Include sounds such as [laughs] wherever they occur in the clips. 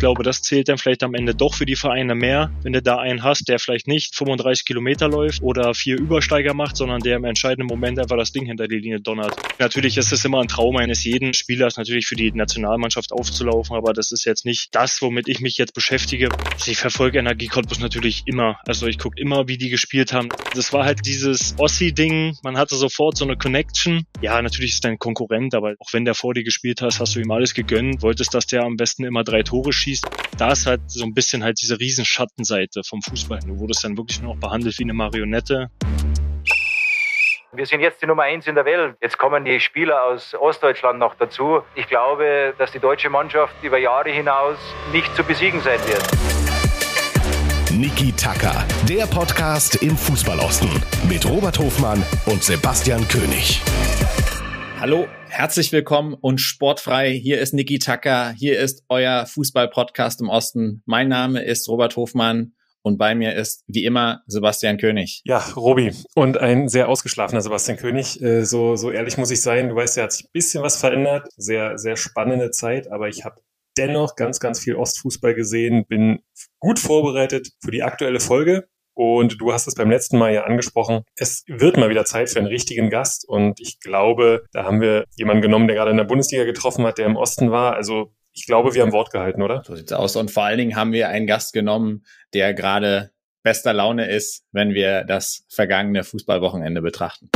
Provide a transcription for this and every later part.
glaube, das zählt dann vielleicht am Ende doch für die Vereine mehr, wenn du da einen hast, der vielleicht nicht 35 Kilometer läuft oder vier Übersteiger macht, sondern der im entscheidenden Moment einfach das Ding hinter die Linie donnert. Natürlich ist es immer ein Traum eines jeden Spielers, natürlich für die Nationalmannschaft aufzulaufen, aber das ist jetzt nicht das, womit ich mich jetzt beschäftige. Ich verfolge Energie natürlich immer. Also ich gucke immer, wie die gespielt haben. Das war halt dieses Ossi-Ding. Man hatte sofort so eine Connection. Ja, natürlich ist dein Konkurrent, aber auch wenn der vor dir gespielt hast, hast du ihm alles gegönnt, wolltest, dass der am besten immer drei Tore schießt. Da ist halt so ein bisschen halt diese riesen Schattenseite vom Fußball. Du wurdest dann wirklich nur noch behandelt wie eine Marionette. Wir sind jetzt die Nummer eins in der Welt. Jetzt kommen die Spieler aus Ostdeutschland noch dazu. Ich glaube, dass die deutsche Mannschaft über Jahre hinaus nicht zu besiegen sein wird. Niki Tacker, der Podcast im Fußballosten mit Robert Hofmann und Sebastian König. Hallo, herzlich willkommen und sportfrei. Hier ist Niki Tacker. Hier ist euer Fußball-Podcast im Osten. Mein Name ist Robert Hofmann und bei mir ist wie immer Sebastian König. Ja, Robi und ein sehr ausgeschlafener Sebastian König. Äh, so, so ehrlich muss ich sein. Du weißt, ja, hat sich ein bisschen was verändert. Sehr, sehr spannende Zeit, aber ich habe dennoch ganz, ganz viel Ostfußball gesehen, bin gut vorbereitet für die aktuelle Folge. Und du hast es beim letzten Mal ja angesprochen. Es wird mal wieder Zeit für einen richtigen Gast. Und ich glaube, da haben wir jemanden genommen, der gerade in der Bundesliga getroffen hat, der im Osten war. Also ich glaube, wir haben Wort gehalten, oder? So sieht's aus. Und vor allen Dingen haben wir einen Gast genommen, der gerade bester Laune ist, wenn wir das vergangene Fußballwochenende betrachten.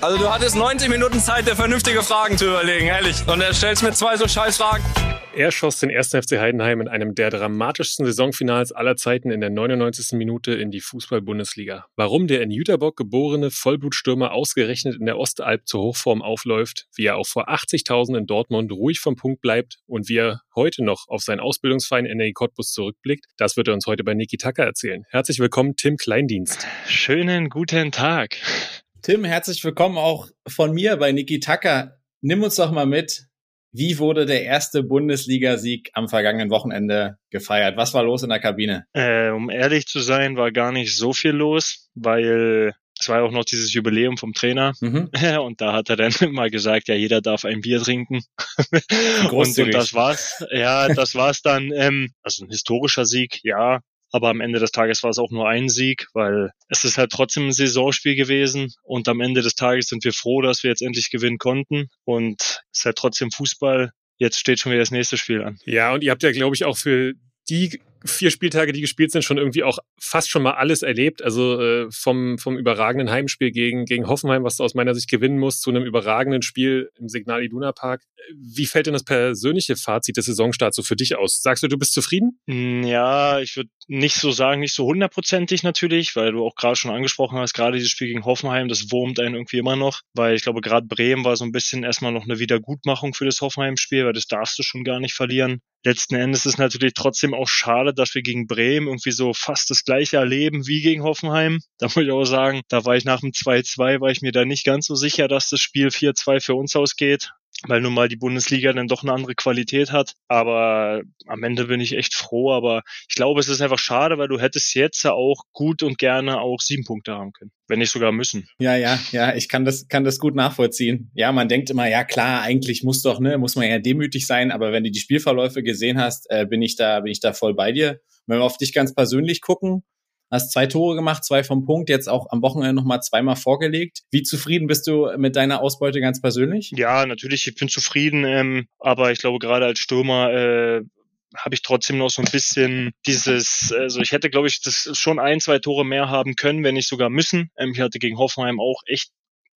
Also du hattest 90 Minuten Zeit, dir vernünftige Fragen zu überlegen, ehrlich. Und er stellst mir zwei so scheiß Fragen. Er schoss den 1. FC Heidenheim in einem der dramatischsten Saisonfinals aller Zeiten in der 99. Minute in die Fußball-Bundesliga. Warum der in Jüterbock geborene Vollblutstürmer ausgerechnet in der Ostalb zur Hochform aufläuft, wie er auch vor 80.000 in Dortmund ruhig vom Punkt bleibt und wie er heute noch auf seinen Ausbildungsverein NRI Cottbus zurückblickt, das wird er uns heute bei Niki Tacker erzählen. Herzlich willkommen, Tim Kleindienst. Schönen guten Tag. Tim, herzlich willkommen auch von mir bei Niki Tacker. Nimm uns doch mal mit, wie wurde der erste Bundesligasieg am vergangenen Wochenende gefeiert? Was war los in der Kabine? Äh, um ehrlich zu sein, war gar nicht so viel los, weil es war ja auch noch dieses Jubiläum vom Trainer. Mhm. [laughs] Und da hat er dann [laughs] mal gesagt, ja, jeder darf ein Bier trinken. und, und das war's. Ja, das war's dann. Ähm, also ein historischer Sieg, ja. Aber am Ende des Tages war es auch nur ein Sieg, weil es ist halt trotzdem ein Saisonspiel gewesen. Und am Ende des Tages sind wir froh, dass wir jetzt endlich gewinnen konnten. Und es ist halt trotzdem Fußball. Jetzt steht schon wieder das nächste Spiel an. Ja, und ihr habt ja, glaube ich, auch für die vier Spieltage, die gespielt sind, schon irgendwie auch fast schon mal alles erlebt. Also äh, vom, vom überragenden Heimspiel gegen, gegen Hoffenheim, was du aus meiner Sicht gewinnen musst, zu einem überragenden Spiel im Signal Iduna Park. Wie fällt denn das persönliche Fazit des Saisonstarts so für dich aus? Sagst du, du bist zufrieden? Hm, ja, ich würde nicht so sagen, nicht so hundertprozentig natürlich, weil du auch gerade schon angesprochen hast, gerade dieses Spiel gegen Hoffenheim, das wurmt einen irgendwie immer noch, weil ich glaube, gerade Bremen war so ein bisschen erstmal noch eine Wiedergutmachung für das Hoffenheim-Spiel, weil das darfst du schon gar nicht verlieren. Letzten Endes ist natürlich trotzdem auch schade, dass wir gegen Bremen irgendwie so fast das gleiche erleben wie gegen Hoffenheim. Da muss ich auch sagen, da war ich nach dem 2-2, war ich mir da nicht ganz so sicher, dass das Spiel 4-2 für uns ausgeht weil nun mal die Bundesliga dann doch eine andere Qualität hat. Aber am Ende bin ich echt froh. Aber ich glaube, es ist einfach schade, weil du hättest jetzt ja auch gut und gerne auch sieben Punkte haben können. Wenn nicht sogar müssen. Ja, ja, ja, ich kann das, kann das gut nachvollziehen. Ja, man denkt immer, ja klar, eigentlich muss doch, ne, muss man ja demütig sein. Aber wenn du die Spielverläufe gesehen hast, äh, bin ich da, bin ich da voll bei dir. Wenn wir auf dich ganz persönlich gucken, Hast zwei Tore gemacht, zwei vom Punkt, jetzt auch am Wochenende nochmal zweimal vorgelegt. Wie zufrieden bist du mit deiner Ausbeute ganz persönlich? Ja, natürlich, ich bin zufrieden, ähm, aber ich glaube, gerade als Stürmer äh, habe ich trotzdem noch so ein bisschen dieses, also ich hätte, glaube ich, das schon ein, zwei Tore mehr haben können, wenn nicht sogar müssen. Ähm, ich hatte gegen Hoffenheim auch echt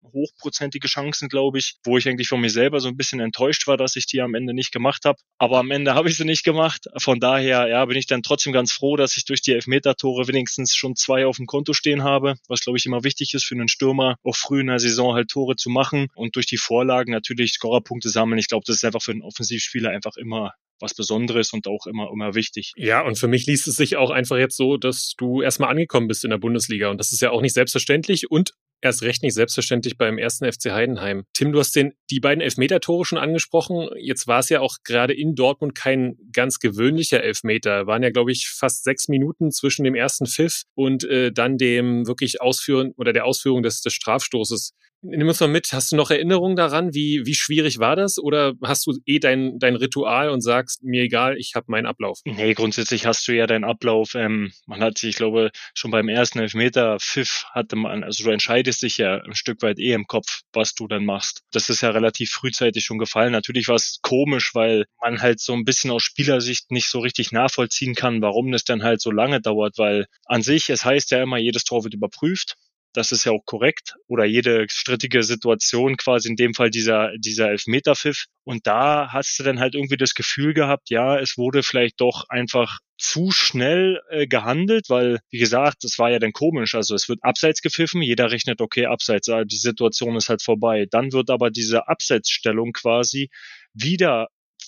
hochprozentige Chancen, glaube ich, wo ich eigentlich von mir selber so ein bisschen enttäuscht war, dass ich die am Ende nicht gemacht habe. Aber am Ende habe ich sie nicht gemacht. Von daher, ja, bin ich dann trotzdem ganz froh, dass ich durch die Elfmeter-Tore wenigstens schon zwei auf dem Konto stehen habe, was glaube ich immer wichtig ist für einen Stürmer, auch früh in der Saison halt Tore zu machen und durch die Vorlagen natürlich Scorerpunkte sammeln. Ich glaube, das ist einfach für einen Offensivspieler einfach immer was Besonderes und auch immer, immer wichtig. Ja, und für mich liest es sich auch einfach jetzt so, dass du erstmal angekommen bist in der Bundesliga. Und das ist ja auch nicht selbstverständlich und erst recht nicht selbstverständlich beim ersten FC Heidenheim. Tim, du hast den, die beiden Elfmeter-Tore schon angesprochen. Jetzt war es ja auch gerade in Dortmund kein ganz gewöhnlicher Elfmeter. Waren ja, glaube ich, fast sechs Minuten zwischen dem ersten Pfiff und äh, dann dem wirklich Ausführen oder der Ausführung des, des Strafstoßes. Nimm uns mal mit, hast du noch Erinnerungen daran? Wie, wie schwierig war das? Oder hast du eh dein, dein Ritual und sagst, mir egal, ich habe meinen Ablauf? Nee, grundsätzlich hast du ja deinen Ablauf. Ähm, man hat sich, ich glaube, schon beim ersten Elfmeter Pfiff hatte man, also du entscheidest dich ja ein Stück weit eh im Kopf, was du dann machst. Das ist ja relativ frühzeitig schon gefallen. Natürlich war es komisch, weil man halt so ein bisschen aus Spielersicht nicht so richtig nachvollziehen kann, warum das dann halt so lange dauert, weil an sich, es heißt ja immer, jedes Tor wird überprüft das ist ja auch korrekt. Oder jede strittige Situation, quasi in dem Fall dieser, dieser Elfmeterpfiff. Und da hast du dann halt irgendwie das Gefühl gehabt, ja, es wurde vielleicht doch einfach zu schnell äh, gehandelt, weil, wie gesagt, das war ja dann komisch. Also es wird abseits gepfiffen, jeder rechnet, okay, abseits, die Situation ist halt vorbei. Dann wird aber diese Abseitsstellung quasi wieder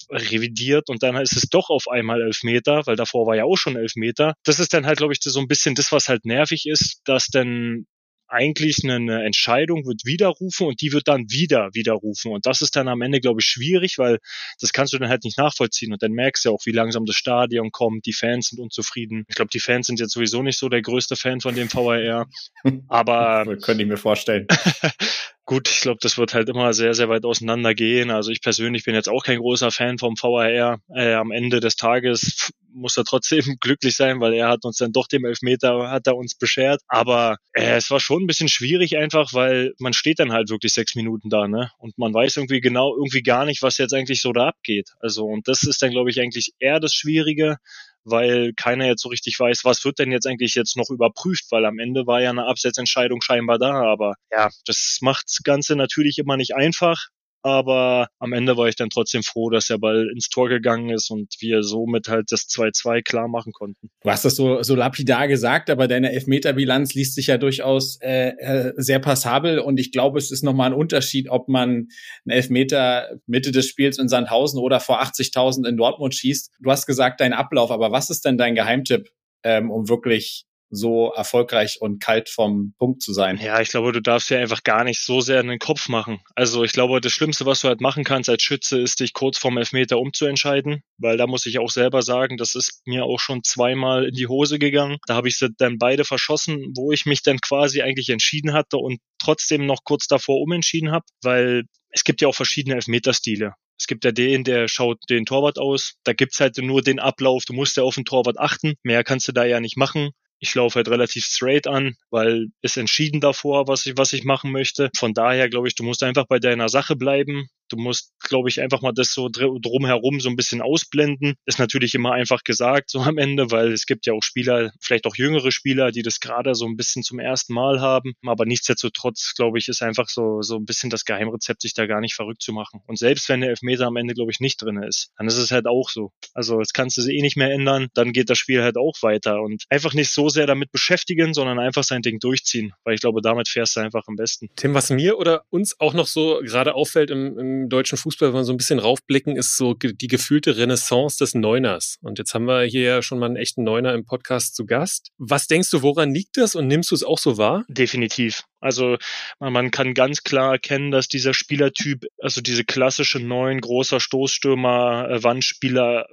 revidiert und dann ist es doch auf einmal elf Meter, weil davor war ja auch schon elf Meter. Das ist dann halt, glaube ich, so ein bisschen das, was halt nervig ist, dass dann eigentlich eine Entscheidung wird widerrufen und die wird dann wieder widerrufen. Und das ist dann am Ende, glaube ich, schwierig, weil das kannst du dann halt nicht nachvollziehen. Und dann merkst du ja auch, wie langsam das Stadion kommt, die Fans sind unzufrieden. Ich glaube, die Fans sind jetzt sowieso nicht so der größte Fan von dem VAR. [laughs] Aber. Könnte ich mir vorstellen. [laughs] Gut, ich glaube, das wird halt immer sehr, sehr weit auseinander gehen. Also ich persönlich bin jetzt auch kein großer Fan vom VAR. Äh, am Ende des Tages muss er trotzdem [laughs] glücklich sein, weil er hat uns dann doch dem Elfmeter, hat er uns beschert. Aber äh, es war schon ein bisschen schwierig einfach, weil man steht dann halt wirklich sechs Minuten da, ne? Und man weiß irgendwie genau, irgendwie gar nicht, was jetzt eigentlich so da abgeht. Also, und das ist dann, glaube ich, eigentlich eher das Schwierige, weil keiner jetzt so richtig weiß, was wird denn jetzt eigentlich jetzt noch überprüft, weil am Ende war ja eine Absetzentscheidung scheinbar da, aber ja, das macht das Ganze natürlich immer nicht einfach, aber am Ende war ich dann trotzdem froh, dass der Ball ins Tor gegangen ist und wir somit halt das 2-2 klar machen konnten. Du hast das so, so lapidar gesagt, aber deine Elfmeterbilanz liest sich ja durchaus äh, äh sehr passabel und ich glaube, es ist nochmal ein Unterschied, ob man einen Elfmeter Mitte des Spiels in Sandhausen oder vor 80.000 in Dortmund schießt. Du hast gesagt, dein Ablauf, aber was ist denn dein Geheimtipp, ähm, um wirklich so erfolgreich und kalt vom Punkt zu sein. Ja, ich glaube, du darfst ja einfach gar nicht so sehr in den Kopf machen. Also ich glaube, das Schlimmste, was du halt machen kannst als Schütze, ist dich kurz vorm Elfmeter umzuentscheiden, weil da muss ich auch selber sagen, das ist mir auch schon zweimal in die Hose gegangen. Da habe ich sie dann beide verschossen, wo ich mich dann quasi eigentlich entschieden hatte und trotzdem noch kurz davor umentschieden habe, weil es gibt ja auch verschiedene Elfmeterstile. Es gibt ja den, der schaut den Torwart aus. Da gibt's halt nur den Ablauf. Du musst ja auf den Torwart achten. Mehr kannst du da ja nicht machen ich laufe halt relativ straight an, weil ist entschieden davor, was ich, was ich machen möchte. Von daher glaube ich, du musst einfach bei deiner Sache bleiben. Du musst, glaube ich, einfach mal das so drumherum so ein bisschen ausblenden. Ist natürlich immer einfach gesagt, so am Ende, weil es gibt ja auch Spieler, vielleicht auch jüngere Spieler, die das gerade so ein bisschen zum ersten Mal haben. Aber nichtsdestotrotz, glaube ich, ist einfach so, so ein bisschen das Geheimrezept, sich da gar nicht verrückt zu machen. Und selbst wenn der Elfmeter am Ende, glaube ich, nicht drin ist, dann ist es halt auch so. Also, jetzt kannst du sie eh nicht mehr ändern, dann geht das Spiel halt auch weiter und einfach nicht so sehr damit beschäftigen, sondern einfach sein Ding durchziehen, weil ich glaube, damit fährst du einfach am besten. Tim, was mir oder uns auch noch so gerade auffällt im, im deutschen Fußball, wenn wir so ein bisschen raufblicken, ist so die gefühlte Renaissance des Neuners. Und jetzt haben wir hier ja schon mal einen echten Neuner im Podcast zu Gast. Was denkst du, woran liegt das und nimmst du es auch so wahr? Definitiv. Also man kann ganz klar erkennen, dass dieser Spielertyp, also diese klassische neun großer Stoßstürmer, äh, Wandspieler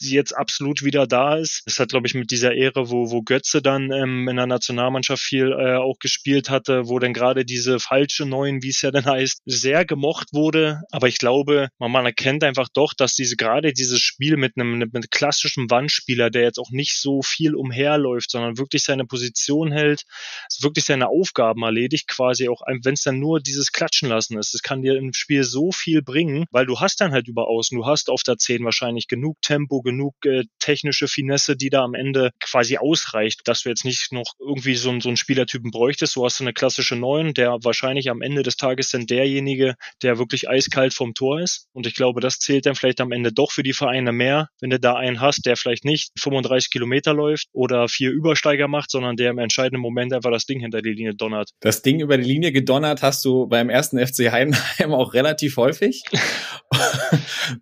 sie jetzt absolut wieder da ist. Das hat, glaube ich, mit dieser Ehre, wo, wo Götze dann ähm, in der Nationalmannschaft viel äh, auch gespielt hatte, wo dann gerade diese falsche Neuen, wie es ja dann heißt, sehr gemocht wurde. Aber ich glaube, man, man erkennt einfach doch, dass diese gerade dieses Spiel mit einem, mit einem klassischen Wandspieler, der jetzt auch nicht so viel umherläuft, sondern wirklich seine Position hält, wirklich seine Aufgaben erledigt, quasi auch, wenn es dann nur dieses Klatschen lassen ist. Das kann dir im Spiel so viel bringen, weil du hast dann halt über außen, du hast auf der 10 wahrscheinlich genug Tempo, genug äh, technische Finesse, die da am Ende quasi ausreicht, dass du jetzt nicht noch irgendwie so, so einen Spielertypen bräuchtest. So hast du eine klassische Neun, der wahrscheinlich am Ende des Tages dann derjenige, der wirklich eiskalt vom Tor ist. Und ich glaube, das zählt dann vielleicht am Ende doch für die Vereine mehr, wenn du da einen hast, der vielleicht nicht 35 Kilometer läuft oder vier Übersteiger macht, sondern der im entscheidenden Moment einfach das Ding hinter die Linie donnert. Das Ding über die Linie gedonnert hast du beim ersten FC Heidenheim [laughs] auch relativ häufig.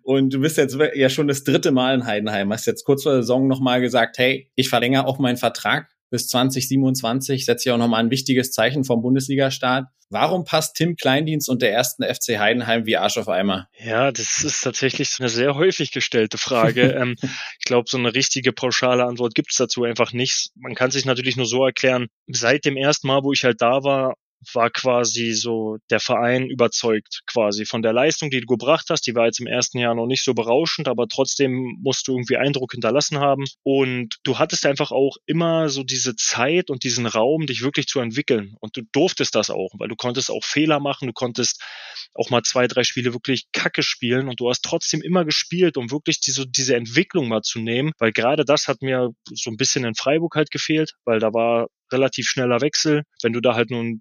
Und du bist jetzt ja schon das dritte Mal in Heidenheim. Hast jetzt kurz vor der Saison nochmal gesagt, hey, ich verlängere auch meinen Vertrag bis 2027, setze ich auch nochmal ein wichtiges Zeichen vom Bundesliga-Start. Warum passt Tim Kleindienst und der ersten FC Heidenheim wie Arsch auf Eimer? Ja, das ist tatsächlich eine sehr häufig gestellte Frage. [laughs] ähm, ich glaube, so eine richtige pauschale Antwort gibt es dazu einfach nicht. Man kann sich natürlich nur so erklären, seit dem ersten Mal, wo ich halt da war, war quasi so der Verein überzeugt quasi von der Leistung, die du gebracht hast. Die war jetzt im ersten Jahr noch nicht so berauschend, aber trotzdem musst du irgendwie Eindruck hinterlassen haben. Und du hattest einfach auch immer so diese Zeit und diesen Raum, dich wirklich zu entwickeln. Und du durftest das auch, weil du konntest auch Fehler machen, du konntest auch mal zwei, drei Spiele wirklich kacke spielen und du hast trotzdem immer gespielt, um wirklich diese, diese Entwicklung mal zu nehmen, weil gerade das hat mir so ein bisschen in Freiburg halt gefehlt, weil da war relativ schneller Wechsel. Wenn du da halt nun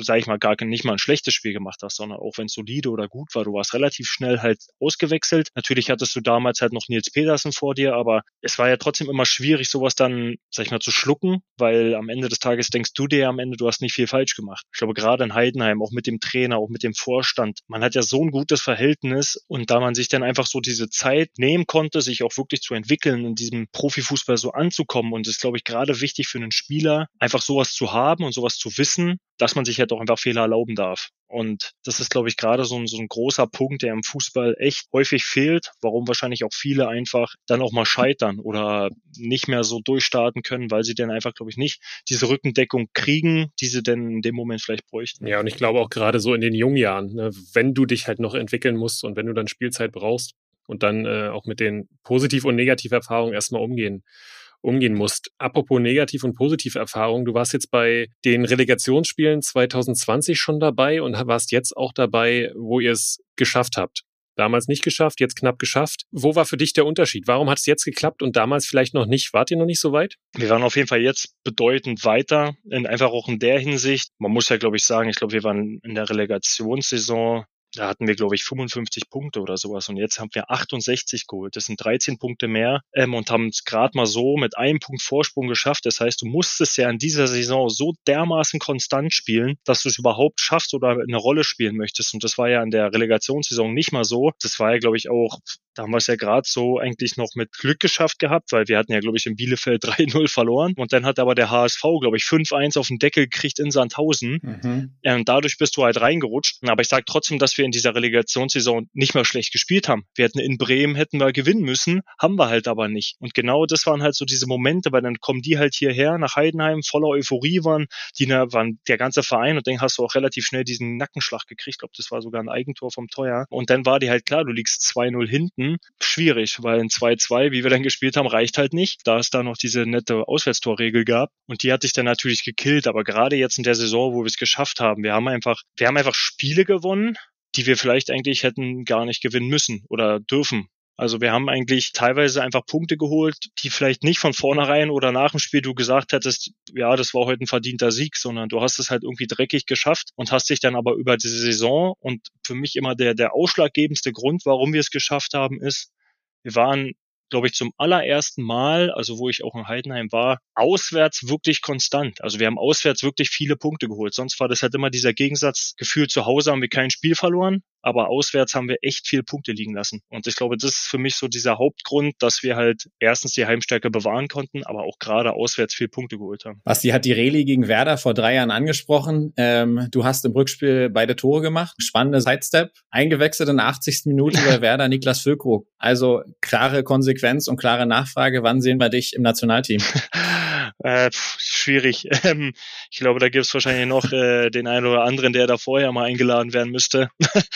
sag ich mal, gar nicht mal ein schlechtes Spiel gemacht hast, sondern auch wenn es solide oder gut war, du warst relativ schnell halt ausgewechselt. Natürlich hattest du damals halt noch Nils Petersen vor dir, aber es war ja trotzdem immer schwierig, sowas dann, sag ich mal, zu schlucken, weil am Ende des Tages denkst du dir am Ende, du hast nicht viel falsch gemacht. Ich glaube, gerade in Heidenheim, auch mit dem Trainer, auch mit dem Vorstand, man hat ja so ein gutes Verhältnis und da man sich dann einfach so diese Zeit nehmen konnte, sich auch wirklich zu entwickeln, in diesem Profifußball so anzukommen und es ist, glaube ich, gerade wichtig für einen Spieler, einfach sowas zu haben und sowas zu wissen, dass man sich halt auch einfach Fehler erlauben darf. Und das ist, glaube ich, gerade so ein, so ein großer Punkt, der im Fußball echt häufig fehlt, warum wahrscheinlich auch viele einfach dann auch mal scheitern oder nicht mehr so durchstarten können, weil sie dann einfach, glaube ich, nicht diese Rückendeckung kriegen, die sie denn in dem Moment vielleicht bräuchten. Ja, und ich glaube auch gerade so in den jungen Jahren, ne, wenn du dich halt noch entwickeln musst und wenn du dann Spielzeit brauchst und dann äh, auch mit den Positiv- und Negativerfahrungen erstmal umgehen umgehen musst. Apropos Negativ- und Positiv-Erfahrungen, du warst jetzt bei den Relegationsspielen 2020 schon dabei und warst jetzt auch dabei, wo ihr es geschafft habt. Damals nicht geschafft, jetzt knapp geschafft. Wo war für dich der Unterschied? Warum hat es jetzt geklappt und damals vielleicht noch nicht? Wart ihr noch nicht so weit? Wir waren auf jeden Fall jetzt bedeutend weiter, in, einfach auch in der Hinsicht. Man muss ja, glaube ich, sagen, ich glaube, wir waren in der Relegationssaison da hatten wir, glaube ich, 55 Punkte oder sowas. Und jetzt haben wir 68 geholt. Das sind 13 Punkte mehr ähm, und haben es gerade mal so mit einem Punkt Vorsprung geschafft. Das heißt, du musstest ja in dieser Saison so dermaßen konstant spielen, dass du es überhaupt schaffst oder eine Rolle spielen möchtest. Und das war ja in der Relegationssaison nicht mal so. Das war ja, glaube ich, auch da haben wir es ja gerade so eigentlich noch mit Glück geschafft gehabt, weil wir hatten ja, glaube ich, in Bielefeld [laughs] 3-0 verloren. Und dann hat aber der HSV, glaube ich, 5-1 auf den Deckel gekriegt in Sandhausen. Mhm. Und dadurch bist du halt reingerutscht. Aber ich sage trotzdem, dass wir in dieser Relegationssaison nicht mehr schlecht gespielt haben. Wir hätten in Bremen hätten wir gewinnen müssen, haben wir halt aber nicht. Und genau das waren halt so diese Momente, weil dann kommen die halt hierher nach Heidenheim, voller Euphorie waren, die waren der ganze Verein und dann hast du auch relativ schnell diesen Nackenschlag gekriegt. Ich glaube, das war sogar ein Eigentor vom Teuer. Und dann war die halt klar, du liegst 2-0 hinten schwierig, weil ein 2-2, wie wir dann gespielt haben, reicht halt nicht, da es da noch diese nette Auswärtstorregel gab. Und die hat sich dann natürlich gekillt. Aber gerade jetzt in der Saison, wo wir es geschafft haben, wir haben einfach, wir haben einfach Spiele gewonnen, die wir vielleicht eigentlich hätten gar nicht gewinnen müssen oder dürfen. Also wir haben eigentlich teilweise einfach Punkte geholt, die vielleicht nicht von vornherein oder nach dem Spiel du gesagt hättest, ja, das war heute ein verdienter Sieg, sondern du hast es halt irgendwie dreckig geschafft und hast dich dann aber über diese Saison und für mich immer der, der ausschlaggebendste Grund, warum wir es geschafft haben, ist, wir waren glaube ich, zum allerersten Mal, also wo ich auch in Heidenheim war, auswärts wirklich konstant. Also wir haben auswärts wirklich viele Punkte geholt. Sonst war das halt immer dieser Gegensatz, Gefühl, zu Hause haben wir kein Spiel verloren, aber auswärts haben wir echt viel Punkte liegen lassen. Und ich glaube, das ist für mich so dieser Hauptgrund, dass wir halt erstens die Heimstärke bewahren konnten, aber auch gerade auswärts viel Punkte geholt haben. Basti hat die Reli gegen Werder vor drei Jahren angesprochen. Ähm, du hast im Rückspiel beide Tore gemacht. Spannende Sidestep. Eingewechselt in der 80. Minute bei [laughs] Werder Niklas Füllkrug. Also klare Konsequenz und klare Nachfrage. Wann sehen wir dich im Nationalteam? [laughs] Äh, schwierig. [laughs] Ähm, ich glaube, da gibt es wahrscheinlich noch äh, den einen oder anderen, der da vorher mal eingeladen werden müsste. [laughs]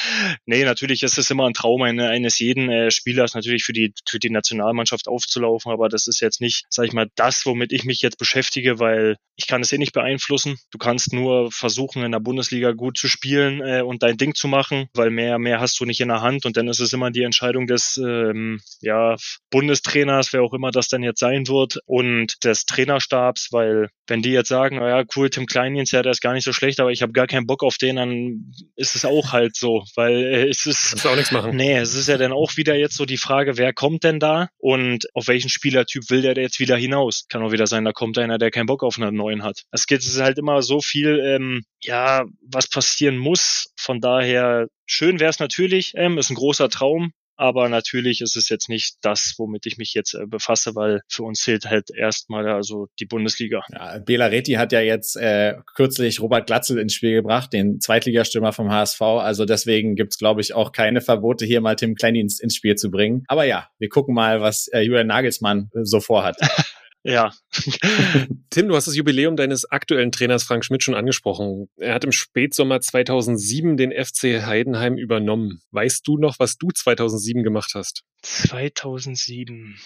nee, natürlich ist es immer ein Traum eines jeden äh, Spielers, natürlich für die, für die Nationalmannschaft aufzulaufen, aber das ist jetzt nicht, sag ich mal, das, womit ich mich jetzt beschäftige, weil ich kann es eh nicht beeinflussen. Du kannst nur versuchen, in der Bundesliga gut zu spielen äh, und dein Ding zu machen, weil mehr, mehr hast du nicht in der Hand und dann ist es immer die Entscheidung des ähm, ja, Bundestrainers, wer auch immer das dann jetzt sein wird und des Trainerstabs Stabs, weil wenn die jetzt sagen, oh ja, cool, Tim Kleindienst, ja, der ist gar nicht so schlecht, aber ich habe gar keinen Bock auf den, dann ist es auch halt so, weil äh, es ist Kannst du auch nichts machen. Nee, es ist ja dann auch wieder jetzt so die Frage, wer kommt denn da und auf welchen Spielertyp will der jetzt wieder hinaus? Kann auch wieder sein, da kommt einer, der keinen Bock auf einen neuen hat. Es geht es ist halt immer so viel, ähm, ja, was passieren muss. Von daher schön wäre es natürlich, ähm, ist ein großer Traum, aber natürlich ist es jetzt nicht das, womit ich mich jetzt äh, befasse, weil für uns zählt halt erstmal also die Bundesliga. Ja, Bela Reti hat ja jetzt äh, kürzlich Robert Glatzel ins Spiel gebracht, den Zweitligastürmer vom HSV. Also deswegen gibt's glaube ich, auch keine Verbote, hier mal Tim Kleindienst ins Spiel zu bringen. Aber ja, wir gucken mal, was äh, Julian Nagelsmann äh, so vorhat. [laughs] Ja. [laughs] Tim, du hast das Jubiläum deines aktuellen Trainers Frank Schmidt schon angesprochen. Er hat im Spätsommer 2007 den FC Heidenheim übernommen. Weißt du noch, was du 2007 gemacht hast? 2007.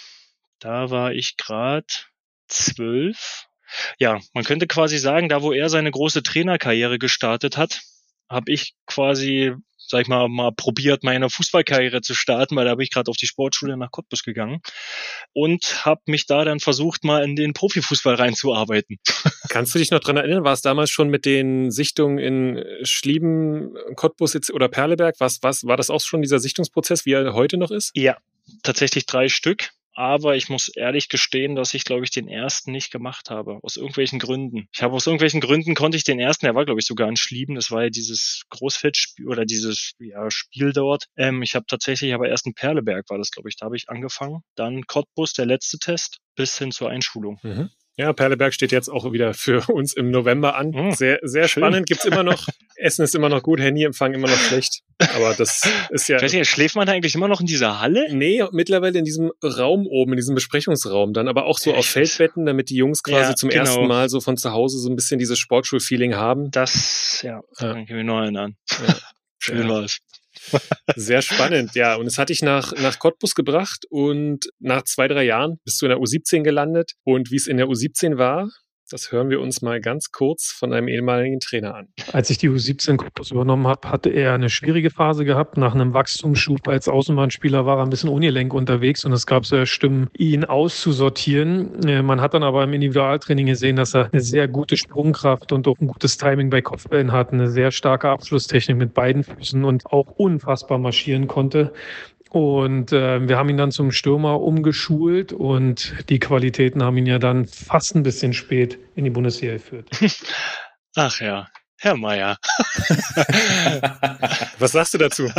Da war ich gerade zwölf. Ja, man könnte quasi sagen, da wo er seine große Trainerkarriere gestartet hat, habe ich quasi sag ich mal, mal probiert, meine Fußballkarriere zu starten, weil da bin ich gerade auf die Sportschule nach Cottbus gegangen und habe mich da dann versucht, mal in den Profifußball reinzuarbeiten. [laughs] Kannst du dich noch dran erinnern, war es damals schon mit den Sichtungen in Schlieben, Cottbus oder Perleberg? Was, was, war das auch schon dieser Sichtungsprozess, wie er heute noch ist? Ja, tatsächlich drei Stück aber ich muss ehrlich gestehen, dass ich, glaube ich, den ersten nicht gemacht habe. Aus irgendwelchen Gründen. Ich habe aus irgendwelchen Gründen konnte ich den ersten, der war, glaube ich, sogar in Schlieben. Das war ja dieses Großfeldspiel oder dieses ja, Spiel dort. Ähm, ich habe tatsächlich aber erst in Perleberg war das, glaube ich, da habe ich angefangen. Dann Cottbus, der letzte Test, bis hin zur Einschulung. Mhm. Ja, Perleberg steht jetzt auch wieder für uns im November an. Mhm. Sehr, sehr Schön. spannend. Gibt's immer noch. Essen ist immer noch gut, Handyempfang immer noch schlecht. Aber das ist ja. Ich weiß nicht, schläft man eigentlich immer noch in dieser Halle? Nee, mittlerweile in diesem Raum oben, in diesem Besprechungsraum. Dann aber auch so auf Feldbetten, damit die Jungs quasi ja, zum genau. ersten Mal so von zu Hause so ein bisschen dieses Sportschul-Feeling haben. Das, ja, ja. kann ich mich noch erinnern. Ja. [laughs] Schön ja. war's. Sehr spannend, ja. Und es hat dich nach, nach Cottbus gebracht und nach zwei, drei Jahren bist du in der U17 gelandet. Und wie es in der U17 war, das hören wir uns mal ganz kurz von einem ehemaligen Trainer an. Als ich die U17 Cottbus übernommen habe, hatte er eine schwierige Phase gehabt. Nach einem Wachstumsschub als Außenbahnspieler war er ein bisschen Unilenk unterwegs und es gab so Stimmen, ihn auszusortieren. Äh, man hat dann aber im Individualtraining gesehen, dass er eine sehr gute Sprungkraft und auch ein gutes Timing bei Kopfbällen hat, eine sehr starke Abschlusstechnik mit beiden Füßen und auch unfassbar marschieren konnte. Und äh, wir haben ihn dann zum Stürmer umgeschult und die Qualitäten haben ihn ja dann fast ein bisschen spät in die Bundesliga geführt. [laughs] Ach ja, Herr Meier. [laughs] Was sagst du dazu?